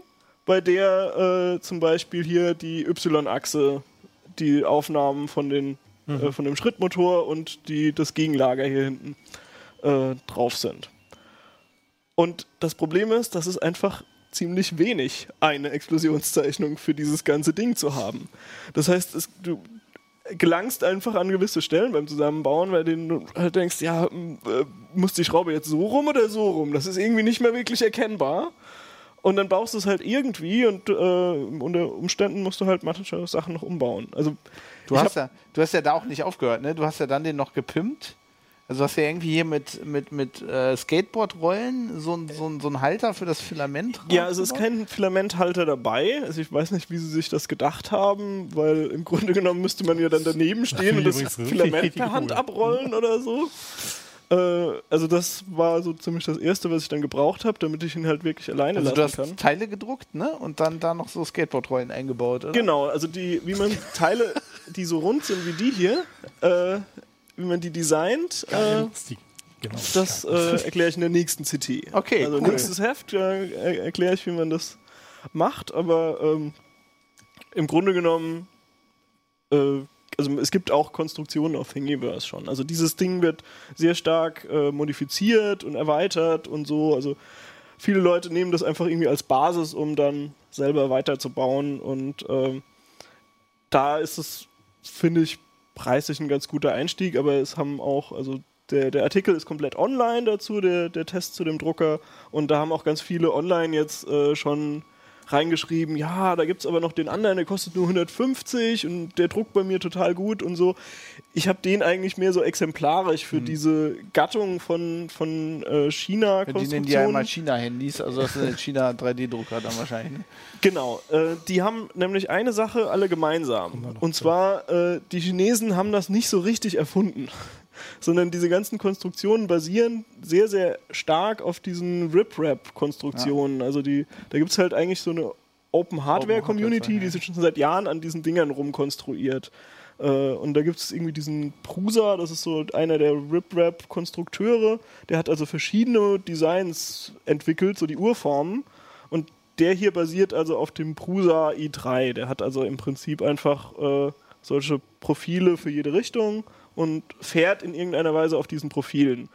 bei der äh, zum Beispiel hier die Y-Achse, die Aufnahmen von, den, äh, von dem Schrittmotor und die, das Gegenlager hier hinten äh, drauf sind. Und das Problem ist, dass es einfach ziemlich wenig, eine Explosionszeichnung für dieses ganze Ding zu haben. Das heißt, es, du gelangst einfach an gewisse Stellen beim Zusammenbauen, bei denen du halt denkst, ja, äh, muss die Schraube jetzt so rum oder so rum? Das ist irgendwie nicht mehr wirklich erkennbar. Und dann baust du es halt irgendwie und äh, unter Umständen musst du halt manche Sachen noch umbauen. Also Du hast, ja, du hast ja da auch nicht aufgehört, ne? Du hast ja dann den noch gepimpt. Also du hast ja irgendwie hier mit, mit, mit äh, Skateboardrollen so, ein- so, ein- so ein Halter für das Filament. Ja, also es ist kein Filamenthalter dabei. Also ich weiß nicht, wie sie sich das gedacht haben, weil im Grunde genommen müsste man ja dann daneben stehen und das Filament per Hand abrollen oder so. Äh, also das war so ziemlich das Erste, was ich dann gebraucht habe, damit ich ihn halt wirklich alleine Also du lassen hast kann. Teile gedruckt, ne? Und dann da noch so Skateboardrollen eingebaut, oder? Genau, also die, wie man Teile, die so rund sind wie die hier, äh, wie man die designt, äh, Genau. das äh, erkläre ich in der nächsten CT. Okay, Also cool. nächstes Heft äh, er- erkläre ich, wie man das macht, aber ähm, im Grunde genommen, äh, also es gibt auch Konstruktionen auf Thingiverse schon. Also dieses Ding wird sehr stark äh, modifiziert und erweitert und so. Also viele Leute nehmen das einfach irgendwie als Basis, um dann selber weiterzubauen und ähm, da ist es, finde ich, preislich ein ganz guter Einstieg, aber es haben auch, also der, der Artikel ist komplett online dazu, der, der Test zu dem Drucker. Und da haben auch ganz viele online jetzt äh, schon reingeschrieben, ja, da gibt es aber noch den anderen, der kostet nur 150 und der druckt bei mir total gut und so. Ich habe den eigentlich mehr so exemplarisch für diese Gattung von, von äh, Die nennen die ja immer China-Handys, also das sind China 3D-Drucker dann wahrscheinlich. Ne? Genau, äh, die haben nämlich eine Sache alle gemeinsam. Und zwar, äh, die Chinesen haben das nicht so richtig erfunden, sondern diese ganzen Konstruktionen basieren sehr, sehr stark auf diesen Rip-Rap-Konstruktionen. Also die, da gibt es halt eigentlich so eine Open-Hardware-Community, die sich schon seit Jahren an diesen Dingern rumkonstruiert. Äh, und da gibt es irgendwie diesen Prusa, das ist so einer der Rip-Rap-Konstrukteure, der hat also verschiedene Designs entwickelt, so die Urformen. Und der hier basiert also auf dem Prusa i3. Der hat also im Prinzip einfach äh, solche Profile für jede Richtung und fährt in irgendeiner Weise auf diesen Profilen.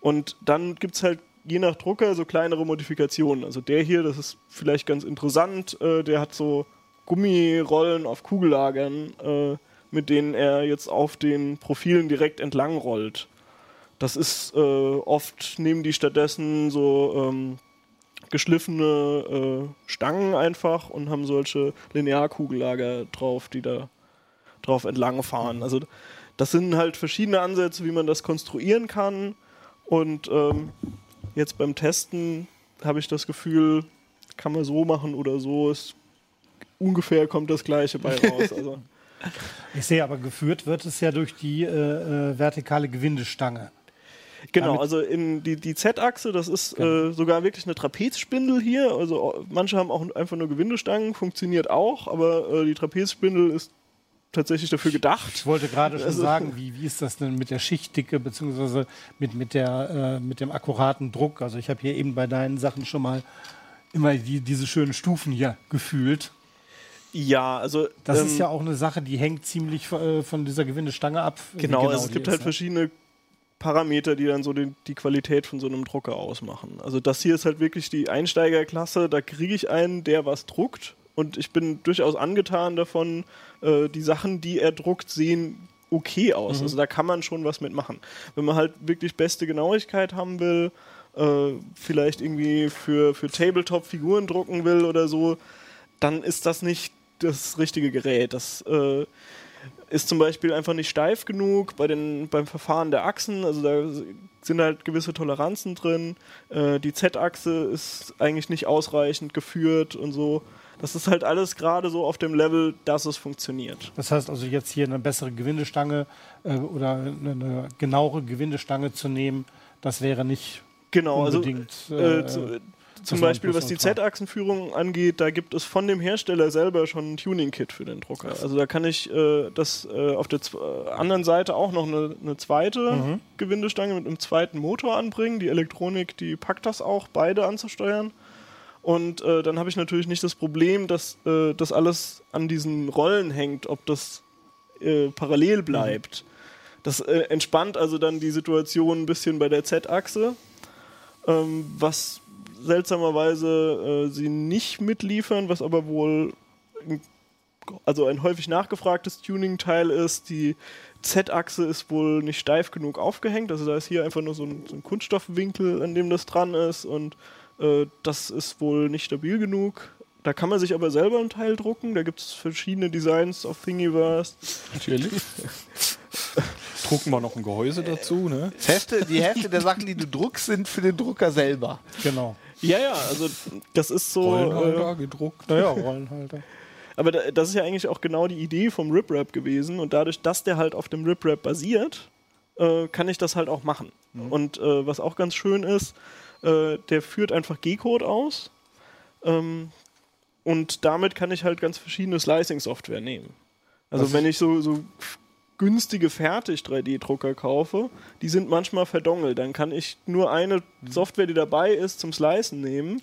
Und dann gibt es halt je nach Drucker so kleinere Modifikationen. Also der hier, das ist vielleicht ganz interessant, äh, der hat so Gummirollen auf Kugellagern, äh, mit denen er jetzt auf den Profilen direkt entlang rollt. Das ist äh, oft, nehmen die stattdessen so ähm, geschliffene äh, Stangen einfach und haben solche Linearkugellager drauf, die da drauf entlang fahren. Also das sind halt verschiedene Ansätze, wie man das konstruieren kann. Und ähm, jetzt beim Testen habe ich das Gefühl, kann man so machen oder so. Ist ungefähr kommt das gleiche bei raus. Also Ich sehe aber geführt wird es ja durch die äh, äh, vertikale Gewindestange. Genau, Damit- also in die, die Z-Achse, das ist Genau. äh, sogar wirklich eine Trapezspindel hier. Also manche haben auch einfach nur Gewindestangen, funktioniert auch, aber äh, die Trapezspindel ist tatsächlich dafür gedacht. Ich wollte gerade schon Also- sagen, wie, wie ist das denn mit der Schichtdicke beziehungsweise mit, mit, der, äh, mit dem akkuraten Druck? Also ich habe hier eben bei deinen Sachen schon mal immer die, diese schönen Stufen hier gefühlt. Ja, also Das ähm, ist ja auch eine Sache, die hängt ziemlich äh, von dieser Gewindestange ab. wie Genau, also es gibt ist, halt ne? verschiedene Parameter, die dann so die, die Qualität von so einem Drucker ausmachen. Also das hier ist halt wirklich die Einsteigerklasse, da kriege ich einen, der was druckt und ich bin durchaus angetan davon, äh, die Sachen, die er druckt, sehen okay aus. Also da kann man schon was mitmachen. Wenn man halt wirklich beste Genauigkeit haben will, äh, vielleicht irgendwie für, für Tabletop Figuren drucken will oder so, dann ist das nicht das richtige Gerät. Das äh, ist zum Beispiel einfach nicht steif genug bei den, beim Verfahren der Achsen. Also da sind halt gewisse Toleranzen drin. Äh, die Z-Achse ist eigentlich nicht ausreichend geführt und so. Das ist halt alles gerade so auf dem Level, dass es funktioniert. Das heißt also jetzt hier eine bessere Gewindestange äh, oder eine, eine genauere Gewindestange zu nehmen, das wäre nicht Genau, also unbedingt. äh, äh, zum Beispiel, was die. Z-Achsenführung angeht, da gibt es von dem Hersteller selber schon ein Tuning-Kit für den Drucker. Also da kann ich äh, das äh, auf der äh, anderen Seite auch noch eine, eine zweite Mhm. Gewindestange mit einem zweiten Motor anbringen. Die Elektronik, die packt das auch, beide anzusteuern. Und äh, dann habe ich natürlich nicht das Problem, dass äh, das alles an diesen Rollen hängt, ob das äh, parallel bleibt. Das äh, entspannt also dann die Situation ein bisschen bei der Z-Achse, ähm, was seltsamerweise äh, sie nicht mitliefern, was aber wohl ein- also ein häufig nachgefragtes Tuning-Teil ist. Die Z-Achse ist wohl nicht steif genug aufgehängt, also da ist hier einfach nur so ein, so ein Kunststoffwinkel, an dem das dran ist und äh, das ist wohl nicht stabil genug. Da kann man sich aber selber ein Teil drucken. Da gibt es verschiedene Designs auf Thingiverse. Natürlich. Drucken wir noch ein Gehäuse dazu, ne? Das Hälfte, die Hälfte der Sachen, die du druckst, sind für den Drucker selber. genau. Ja, ja, also das ist so. Rollenhalter Äh, gedruckt. Naja, Rollenhalter. aber da, das ist ja eigentlich auch genau die Idee vom RipRap gewesen. Und dadurch, dass der halt auf dem RipRap basiert, äh, kann ich das halt auch machen. Und äh, was auch ganz schön ist, äh, der führt einfach G-Code aus. Ähm, und damit kann ich halt ganz verschiedene Slicing-Software nehmen. Also wenn ich so, so günstige Fertig-3D-Drucker kaufe, die sind manchmal verdongelt. Dann kann ich nur eine Software, die dabei ist, zum Slicen nehmen.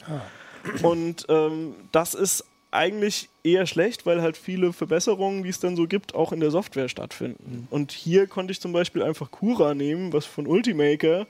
Und ähm, das ist eigentlich eher schlecht, weil halt viele Verbesserungen, die es dann so gibt, auch in der Software stattfinden. Und hier konnte ich zum Beispiel einfach Cura nehmen, was von Ultimaker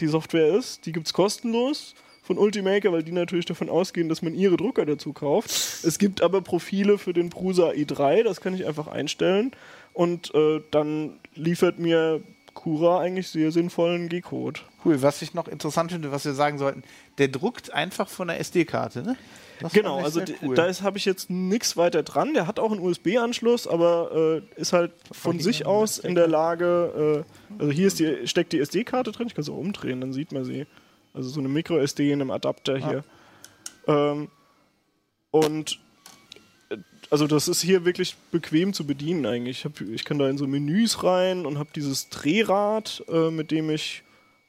die Software ist. Die gibt es kostenlos von Ultimaker, weil die natürlich davon ausgehen, dass man ihre Drucker dazu kauft. Es gibt aber Profile für den Prusa i3, das kann ich einfach einstellen. Und äh, dann liefert mir Cura eigentlich sehr sinnvollen G-Code. Cool, was ich noch interessant finde, was wir sagen sollten, der druckt einfach von der SD-Karte, ne? Das Genau, also d- da habe ich jetzt nichts weiter dran. Der hat auch einen USB-Anschluss, aber äh, ist halt von sich aus in der Lage. Äh, also hier ist die, steckt die SD-Karte drin. Ich kann sie auch umdrehen, dann sieht man sie. Also so eine Micro-SD in einem Adapter hier. Ähm, und also das ist hier wirklich bequem zu bedienen eigentlich. Ich, hab, ich kann da in so Menüs rein und habe dieses Drehrad, äh, mit dem ich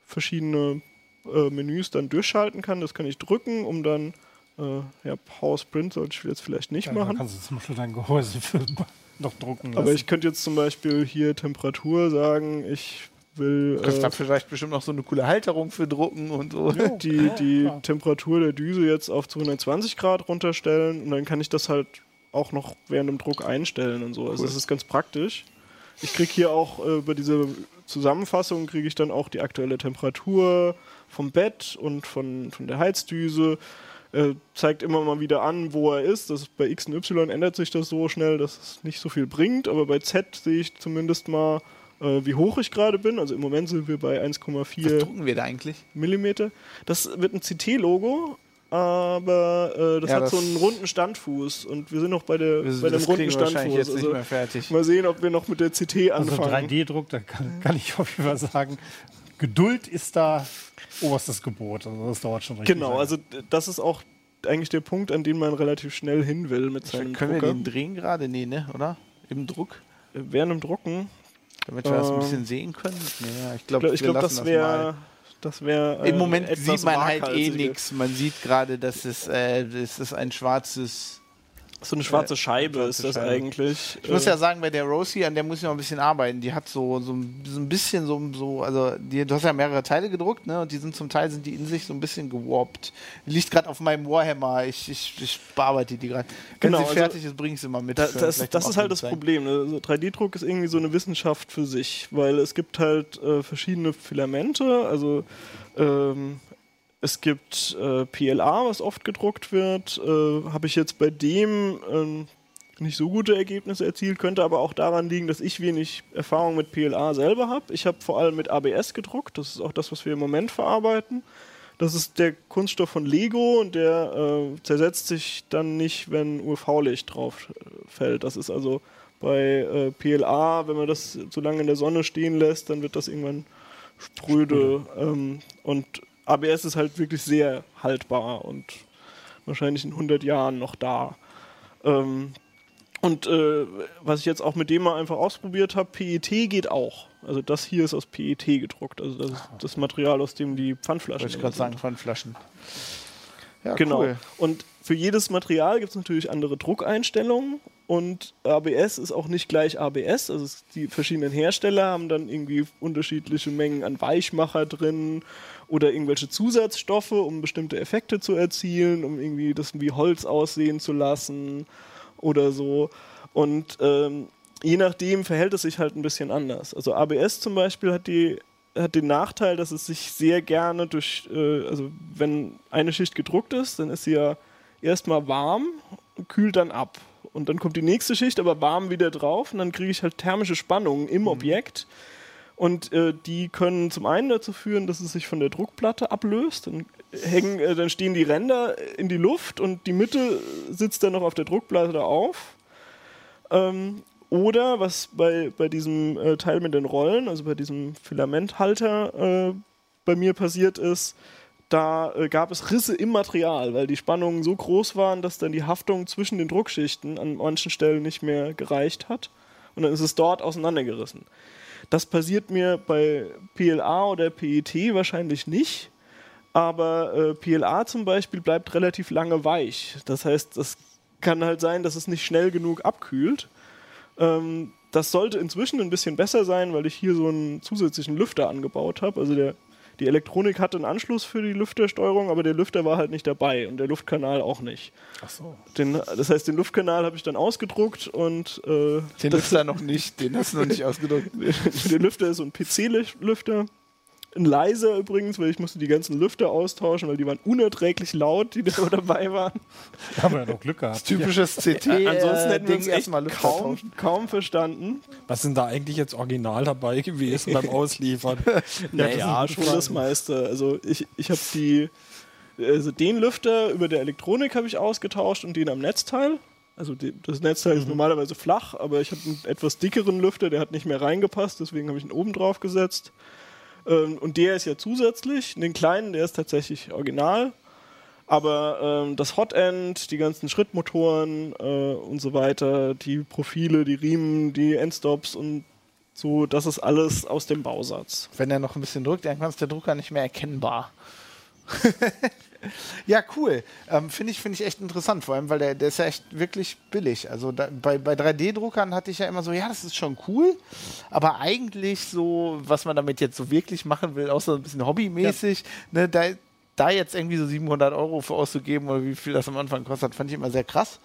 verschiedene äh, Menüs dann durchschalten kann. Das kann ich drücken, um dann äh, ja, Pause Print sollte ich jetzt vielleicht nicht Ja, dann machen. kannst du zum Beispiel dein Gehäuse für noch drucken lassen. Aber ich könnte jetzt zum Beispiel hier Temperatur sagen, ich will Du äh, vielleicht bestimmt noch so eine coole Halterung für drucken und so. die, die klar. Temperatur der Düse jetzt auf 220 Grad runterstellen und dann kann ich das halt auch noch während dem Druck einstellen und so. Also das ist ganz praktisch. Ich kriege hier auch äh, über diese Zusammenfassung kriege ich dann auch die aktuelle Temperatur vom Bett und von, von der Heizdüse. Äh, zeigt immer mal wieder an, wo er ist. Das ist bei X und Y ändert sich das so schnell, dass es nicht so viel bringt. Aber bei Z sehe ich zumindest mal, äh, wie hoch ich gerade bin. Also im Moment sind wir bei Was 1,4 drucken wir da eigentlich? Millimeter. Das wird ein CT-Logo. Aber äh, das Ja, hat das- so einen runden Standfuß und wir sind noch bei, der, bei dem das runden wir Standfuß. jetzt nicht Also, mehr fertig. mal sehen, ob wir noch mit der CT Also anfangen. 3D-Druck, da kann, kann ich auf jeden Fall sagen, Geduld ist da oberstes Gebot. Also das dauert schon richtig genau, lange. also das ist auch eigentlich der Punkt, an den man relativ schnell hin will mit seinem Können wir den drehen gerade? Nee, ne? Oder? Im Druck? Während dem Drucken, Damit wir das ein Ähm, bisschen sehen können? Ja, ich ich glaube, glaube, glaub, das wäre das wäre Im äh, Moment etwas sieht man halt eh nichts. Man sieht gerade, dass es, äh, das ist ein schwarzes. So eine schwarze Äh, Scheibe schwarze ist das Scheibe. eigentlich. Ich muss Äh, ja sagen, bei der Rosie, an der muss ich noch ein bisschen arbeiten. Die hat so, so, ein- so ein bisschen so, so also die, du hast ja mehrere Teile gedruckt, ne? Und die sind zum Teil sind die in sich so ein bisschen gewarpt. Die liegt gerade auf meinem Warhammer. Ich, ich, ich bearbeite die gerade. Wenn Genau, sie also fertig ist, bringe ich sie mal mit. Da, das, das ist halt das Problem. ne? Also 3D-Druck ist irgendwie so eine Wissenschaft für sich, weil es gibt halt äh, verschiedene Filamente. Also ähm, es gibt äh, PLA, was oft gedruckt wird. Äh, Habe ich jetzt bei dem ähm, nicht so gute Ergebnisse erzielt, könnte aber auch daran liegen, dass ich wenig Erfahrung mit PLA selber habe. Ich habe vor allem mit ABS gedruckt. Das ist auch das, was wir im Moment verarbeiten. Das ist der Kunststoff von Lego und der äh, zersetzt sich dann nicht, wenn UV-Licht drauf äh, fällt. Das ist also bei äh, PLA, wenn man das zu lange in der Sonne stehen lässt, dann wird das irgendwann spröde. Ähm, und ABS ist halt wirklich sehr haltbar und wahrscheinlich in 100 Jahren noch da. Ähm, und äh, was ich jetzt auch mit dem mal einfach ausprobiert habe, PET geht auch. Also das hier ist aus PET gedruckt. Also das ist das Material, aus dem die Pfandflaschen Wollte ich gerade sagen, von Flaschen. Ja, Genau. cool. Und für jedes Material gibt es natürlich andere Druckeinstellungen und ABS ist auch nicht gleich ABS. Also die verschiedenen Hersteller haben dann irgendwie unterschiedliche Mengen an Weichmacher drin oder irgendwelche Zusatzstoffe, um bestimmte Effekte zu erzielen, um irgendwie das wie Holz aussehen zu lassen oder so. Und ähm, je nachdem verhält es sich halt ein bisschen anders. Also ABS zum Beispiel hat die hat den Nachteil, dass es sich sehr gerne durch, äh, also wenn eine Schicht gedruckt ist, dann ist sie ja erstmal warm kühlt dann ab. Und dann kommt die nächste Schicht, aber warm wieder drauf und dann kriege ich halt thermische Spannungen im Objekt. Und äh, die können zum einen dazu führen, dass es sich von der Druckplatte ablöst. Dann, hängen, äh, dann stehen die Ränder in die Luft und die Mitte sitzt dann noch auf der Druckplatte auf. Ähm, oder was bei, bei diesem äh, Teil mit den Rollen, also bei diesem Filamenthalter äh, bei mir passiert ist, da äh, gab es Risse im Material, weil die Spannungen so groß waren, dass dann die Haftung zwischen den Druckschichten an manchen Stellen nicht mehr gereicht hat. Und dann ist es dort auseinandergerissen. Das passiert mir bei PLA oder PET wahrscheinlich nicht. Aber äh, PLA zum Beispiel bleibt relativ lange weich. Das heißt, das kann halt sein, dass es nicht schnell genug abkühlt. Ähm, das sollte inzwischen ein bisschen besser sein, weil ich hier so einen zusätzlichen Lüfter angebaut habe. Also der, die Elektronik hatte einen Anschluss für die Lüftersteuerung, aber der Lüfter war halt nicht dabei und der Luftkanal auch nicht. Ach so. Den, das heißt, den Luftkanal habe ich dann ausgedruckt und äh, Den Lüfter noch nicht, den hast du noch nicht ausgedrückt. der Lüfter ist so ein PC-Lüfter. Ein leiser übrigens, weil ich musste die ganzen Lüfter austauschen, weil die waren unerträglich laut, die da dabei waren. Da haben wir ja noch Glück gehabt. Typisches CT. Ansonsten äh, hätten wir Ding uns erstmal Lüfter kaum, kaum verstanden. Was sind da eigentlich jetzt original dabei gewesen beim Ausliefern? Naja, schon das meiste. Also ich, ich habe die, also den Lüfter über der Elektronik habe ich ausgetauscht und den am Netzteil. Also die, das Netzteil ist normalerweise flach, aber ich habe einen etwas dickeren Lüfter, der hat nicht mehr reingepasst, deswegen habe ich ihn oben drauf gesetzt. Ähm, und der ist ja zusätzlich. Den kleinen, der ist tatsächlich original. Aber ähm, das Hotend, die ganzen Schrittmotoren äh, und so weiter, die Profile, die Riemen, die Endstops und so, das ist alles aus dem Bausatz. Wenn er noch ein bisschen drückt, irgendwann ist der Drucker nicht mehr erkennbar. ja, cool. Ähm, Finde ich, find ich echt interessant, vor allem, weil der, der ist ja echt wirklich billig. Also da, bei, bei 3D-Druckern hatte ich ja immer so, ja, das ist schon cool, aber eigentlich so, was man damit jetzt so wirklich machen will, außer ein bisschen hobbymäßig, ne, da, da jetzt irgendwie so 700 Euro für auszugeben oder wie viel das am Anfang kostet, fand ich immer sehr krass.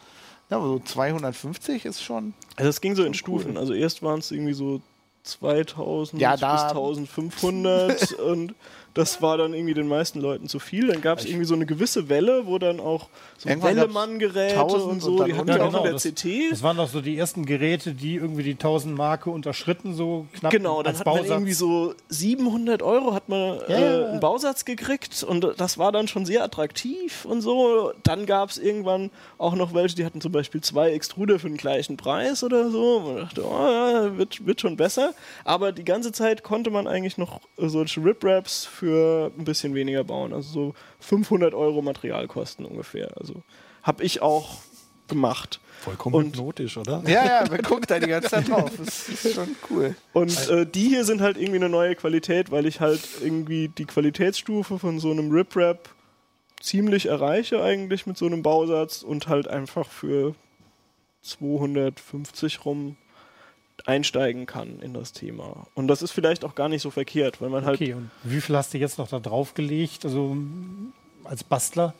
Ja, aber so 250 ist schon. Also es ging so in cool. Stufen. Also erst waren es irgendwie so 2000 Ja, bis 1500 und das war dann irgendwie den meisten Leuten zu viel. Dann gab es irgendwie so eine gewisse Welle, wo dann auch so Wellemann-Geräte 1000 und und so, dann die hatten Ja, auch genau, in der das- CT. Das waren doch so die ersten Geräte, die irgendwie die 1000 Marke unterschritten, so knapp Genau, dann als hat man Bausatz. irgendwie so 700 Euro hat man Ja, äh, ja, ja. einen Bausatz gekriegt und das war dann schon sehr attraktiv und so. Dann gab es irgendwann auch noch welche, die hatten zum Beispiel zwei Extruder für den gleichen Preis oder so. Man dachte, oh ja, wird, wird schon besser. Aber die ganze Zeit konnte man eigentlich noch solche Rip-Raps für ein bisschen weniger bauen. Also so 500 Euro Materialkosten ungefähr. Also habe ich auch gemacht. Vollkommen Und- hypnotisch, oder? Ja, ja, wer guckt da die ganze Zeit drauf? Das ist schon cool. Und äh, die hier sind halt irgendwie eine neue Qualität, weil ich halt irgendwie die Qualitätsstufe von so einem Rip-Rap ziemlich erreiche eigentlich mit so einem Bausatz und halt einfach für 250 rum einsteigen kann in das Thema. Und das ist vielleicht auch gar nicht so verkehrt, weil man halt Okay, und wie viel hast du jetzt noch da drauf gelegt, also mm, als Bastler?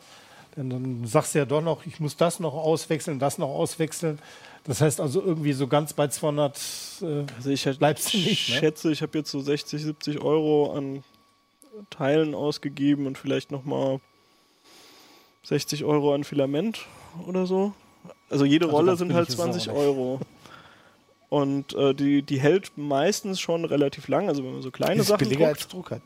Denn dann sagst du ja doch noch, ich muss das noch auswechseln, das noch auswechseln. Das heißt also irgendwie so ganz bei 200. Äh, Also ich Bleibst du nicht, ne? schätze, ich habe jetzt so 60, 70 Euro an Teilen ausgegeben und vielleicht nochmal 60 Euro an Filament oder so. Also jede Also Rolle sind halt billig ist es auch 20 nicht. Euro. Und äh, die, die hält meistens schon relativ lang. Also wenn man so kleine Ist Sachen billiger druckt. als Drucker.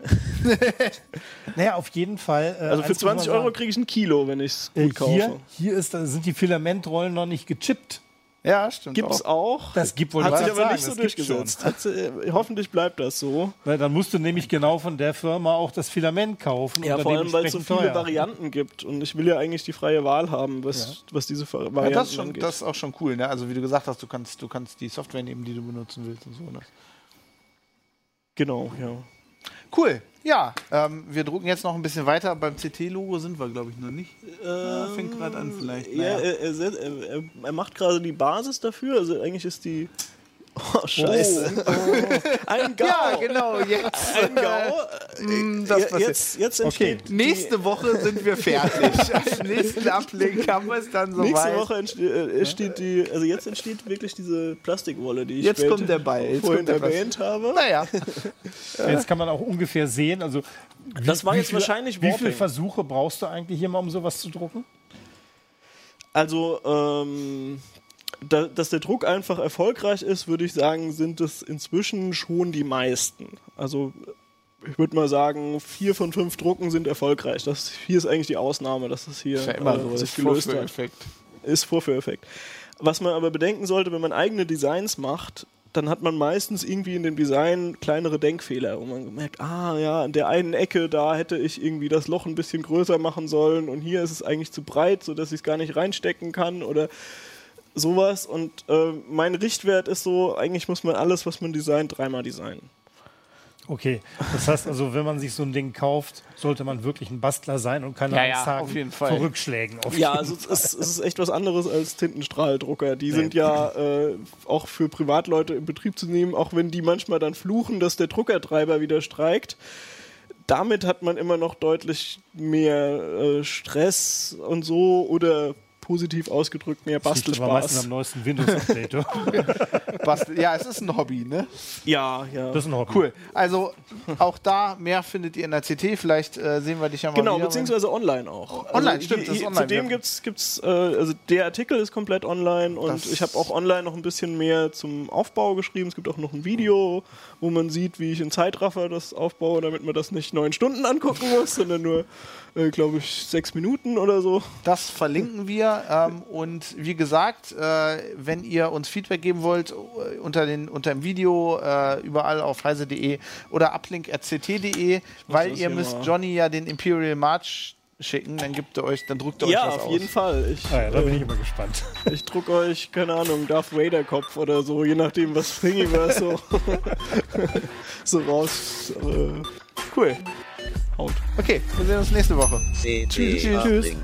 naja, auf jeden Fall. Äh, Also für eins muss man 20 Euro kriege ich ein Kilo, wenn ich es äh, gut kaufe. hier, hier ist, sind die Filamentrollen noch nicht gechippt. Ja, stimmt. Gibt es auch. Das gibt wohl Hat sich aber sagen, nicht so gibt's durchgesetzt. Hat, äh, hoffentlich bleibt das so. Na, dann musst du nämlich genau von der Firma auch das Filament kaufen. Ja, vor allem, weil es so viele teuer. Varianten gibt. Und ich will ja eigentlich die freie Wahl haben, was, was diese Ver- Ja, Varianten das, ist schon, angeht. das ist auch schon cool, ne? Also wie du gesagt hast, du kannst, du kannst die Software nehmen, die du benutzen willst und so. Ne? genau, ja. Cool. Ja, ähm, wir drucken jetzt noch ein bisschen weiter. Beim CT-Logo sind wir, glaube ich, noch nicht. Ja, fängt gerade an vielleicht. Ja, Naja. er, er, er, er- er macht gerade die Basis dafür. Also eigentlich ist die. Oh, scheiße. Ein Gau. ja, genau. Jetzt, Ein Gau. Mm, das Je- passiert. jetzt, jetzt entsteht. Nächste Woche sind wir fertig. Am nächsten Ablink haben wir es dann soweit. nächste Woche entsteht, äh, entsteht die. Also jetzt entsteht wirklich diese Plastikwolle, die ich Jetzt kommt der Ball. Jetzt vorhin kommt der Ball. erwähnt habe. Naja, Jetzt kann man auch ungefähr sehen. Also, wie, Das war jetzt wahrscheinlich Wie viele Warping. Versuche brauchst du eigentlich hier mal, um sowas zu drucken? Also, ähm, da, dass der Druck einfach erfolgreich ist, würde ich sagen, sind es inzwischen schon die meisten. Also, ich würde mal sagen, vier von fünf Drucken sind erfolgreich. Das hier ist eigentlich die Ausnahme, dass es hier ist ja immer äh, so. sich Das gelöst hat. Ist Vorführeffekt. Was man aber bedenken sollte, wenn man eigene Designs macht, dann hat man meistens irgendwie in dem Design kleinere Denkfehler, wo man merkt, ah ja, an der einen Ecke, da hätte ich irgendwie das Loch ein bisschen größer machen sollen und hier ist es eigentlich zu breit, sodass ich es gar nicht reinstecken kann oder sowas. Und äh, mein Richtwert ist so, eigentlich muss man alles, was man designt, dreimal designen. Okay, das heißt also, wenn man sich so ein Ding kauft, sollte man wirklich ein Bastler sein und keine Ja, Angst ja, haben auf jeden Fall. vor Rückschlägen. Auf Ja, also es ist, es ist echt was anderes als Tintenstrahldrucker. Die sind ja äh, auch für Privatleute in Betrieb zu nehmen, auch wenn die manchmal dann fluchen, dass der Druckertreiber wieder streikt. Damit hat man immer noch deutlich mehr äh, Stress und so oder positiv ausgedrückt mehr Das liegt aber meistens Bastelspaß. am neuesten Windows-Update. oder? Bastel. Ja, es ist ein Hobby, ne? Ja, ja. Das ist ein Hobby. Cool. Also auch da mehr findet ihr in der CT. Vielleicht äh, sehen wir dich ja mal Genau, wieder. beziehungsweise online auch. Online, stimmt, das ist hier- online, Zudem ja. gibt's, gibt's, äh, also der Artikel ist komplett online und Das- ich habe auch online noch ein bisschen mehr zum Aufbau geschrieben. Es gibt auch noch ein Video, wo man sieht, wie ich in Zeitraffer das aufbaue, damit man das nicht neun Stunden angucken muss, sondern nur, äh, glaube ich, sechs Minuten oder so. Das verlinken wir. Ähm, und wie gesagt, äh, wenn ihr uns Feedback geben wollt, äh, unter, den, unter dem Video, äh, überall auf heise.de oder uplink.ct.de, weil ihr müsst mal- Johnny ja den Imperial March schicken, dann gibt er euch, dann druckt er Ja, euch was auf aus. jeden Fall. Ich, Ah ja, da bin ich immer gespannt. ich druck euch, keine Ahnung, Darth Vader Kopf oder so, je nachdem, was Thingiverse so, so raus äh, Cool. haut. Okay, wir sehen uns nächste Woche. Tschüss. Uplink.